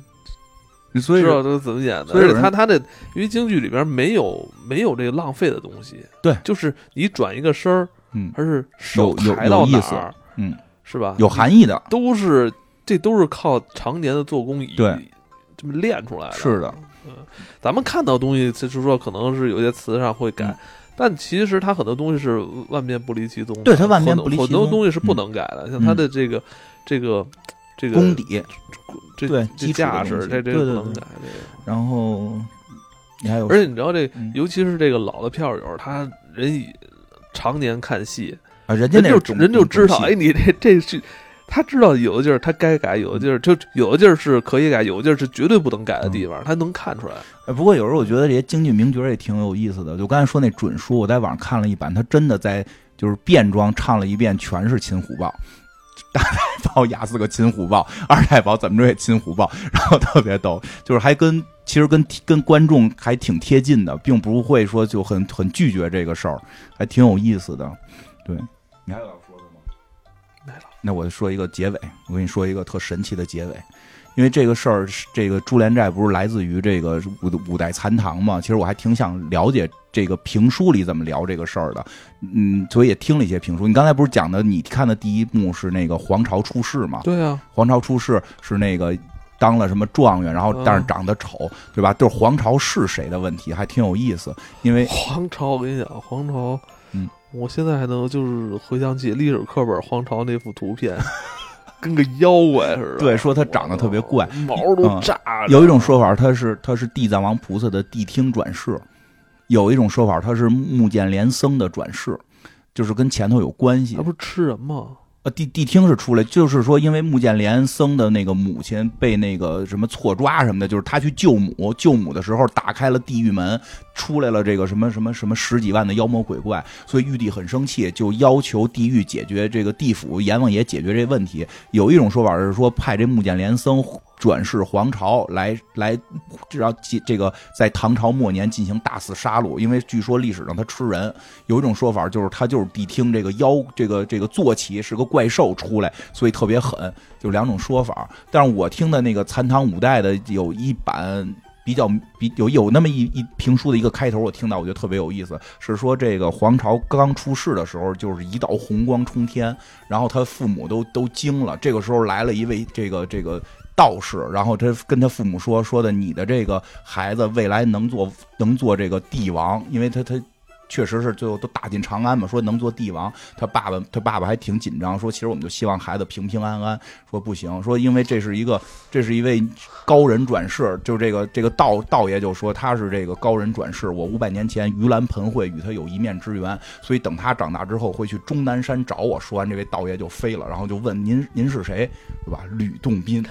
所以知道这怎么演的，而且他他的，因为京剧里边没有没有这个浪费的东西，对，就是你转一个身儿，嗯，还是手抬到哪儿，嗯，是吧？有含义的，都是这都是靠常年的做工以对这么练出来的，是的，嗯，咱们看到东西就是说可能是有些词上会改，但其实他很多东西是万变不离其宗，对他万变不离其宗，很多东西是不能改的，像他的这个这个。这个功底，这对架势，这这不能改。这个，然后你还有，而且你知道这，尤其是这个老的票友，他人常年看戏啊，人家那就人就知道，哎，你这这是他知道有的地儿他该改，有的地儿就有的地儿是可以改，有的地儿是绝对不能改的地方，他能看出来。哎，不过有时候我觉得这些京剧名角也挺有意思的。就刚才说那准叔，我在网上看了一版，他真的在就是变装唱了一遍，全是秦虎豹。大太保压死个金虎豹，二太保怎么着也金虎豹，然后特别逗，就是还跟其实跟跟观众还挺贴近的，并不会说就很很拒绝这个事儿，还挺有意思的。对，你还有要说的吗？没了。那我说一个结尾，我跟你说一个特神奇的结尾。因为这个事儿，这个朱连寨不是来自于这个五五代残唐嘛？其实我还挺想了解这个评书里怎么聊这个事儿的，嗯，所以也听了一些评书。你刚才不是讲的，你看的第一幕是那个黄朝出世嘛？对啊，黄朝出世是那个当了什么状元，然后但是长得丑，对吧？就是皇朝是谁的问题，还挺有意思。因为皇朝，我跟你讲，皇朝，嗯，我现在还能就是回想起历史课本皇朝那幅图片。跟个妖怪似的，对，说他长得特别怪，毛都炸了。有一种说法，他是他是地藏王菩萨的谛听转世；有一种说法，他是木犍连僧的转世，就是跟前头有关系。他不是吃人吗？呃，谛谛听是出来，就是说，因为木剑连僧的那个母亲被那个什么错抓什么的，就是他去救母，救母的时候打开了地狱门，出来了这个什么什么什么十几万的妖魔鬼怪，所以玉帝很生气，就要求地狱解决这个地府阎王爷解决这问题。有一种说法是说，派这木剑连僧转世皇朝来来，让这个在唐朝末年进行大肆杀戮。因为据说历史上他吃人，有一种说法就是他就是谛听这个妖，这个这个坐骑是个怪兽出来，所以特别狠。就两种说法，但是我听的那个残唐五代的有一版。比较比有有那么一一评书的一个开头，我听到我觉得特别有意思，是说这个皇朝刚出世的时候，就是一道红光冲天，然后他父母都都惊了。这个时候来了一位这个这个道士，然后他跟他父母说说的，你的这个孩子未来能做能做这个帝王，因为他他。确实是最后都打进长安嘛，说能做帝王，他爸爸他爸爸还挺紧张，说其实我们就希望孩子平平安安，说不行，说因为这是一个这是一位高人转世，就这个这个道道爷就说他是这个高人转世，我五百年前盂兰盆会与他有一面之缘，所以等他长大之后会去终南山找我。说完这位道爷就飞了，然后就问您您是谁，对吧？吕洞宾。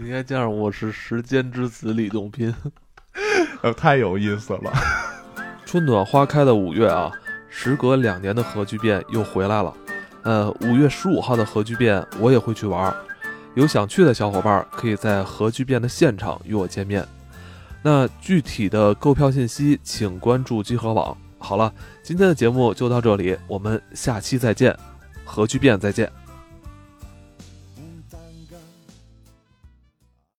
应该这样，我是时间之子李洞宾，呃，太有意思了。春暖花开的五月啊，时隔两年的核聚变又回来了。呃，五月十五号的核聚变我也会去玩，有想去的小伙伴可以在核聚变的现场与我见面。那具体的购票信息请关注集合网。好了，今天的节目就到这里，我们下期再见，核聚变再见。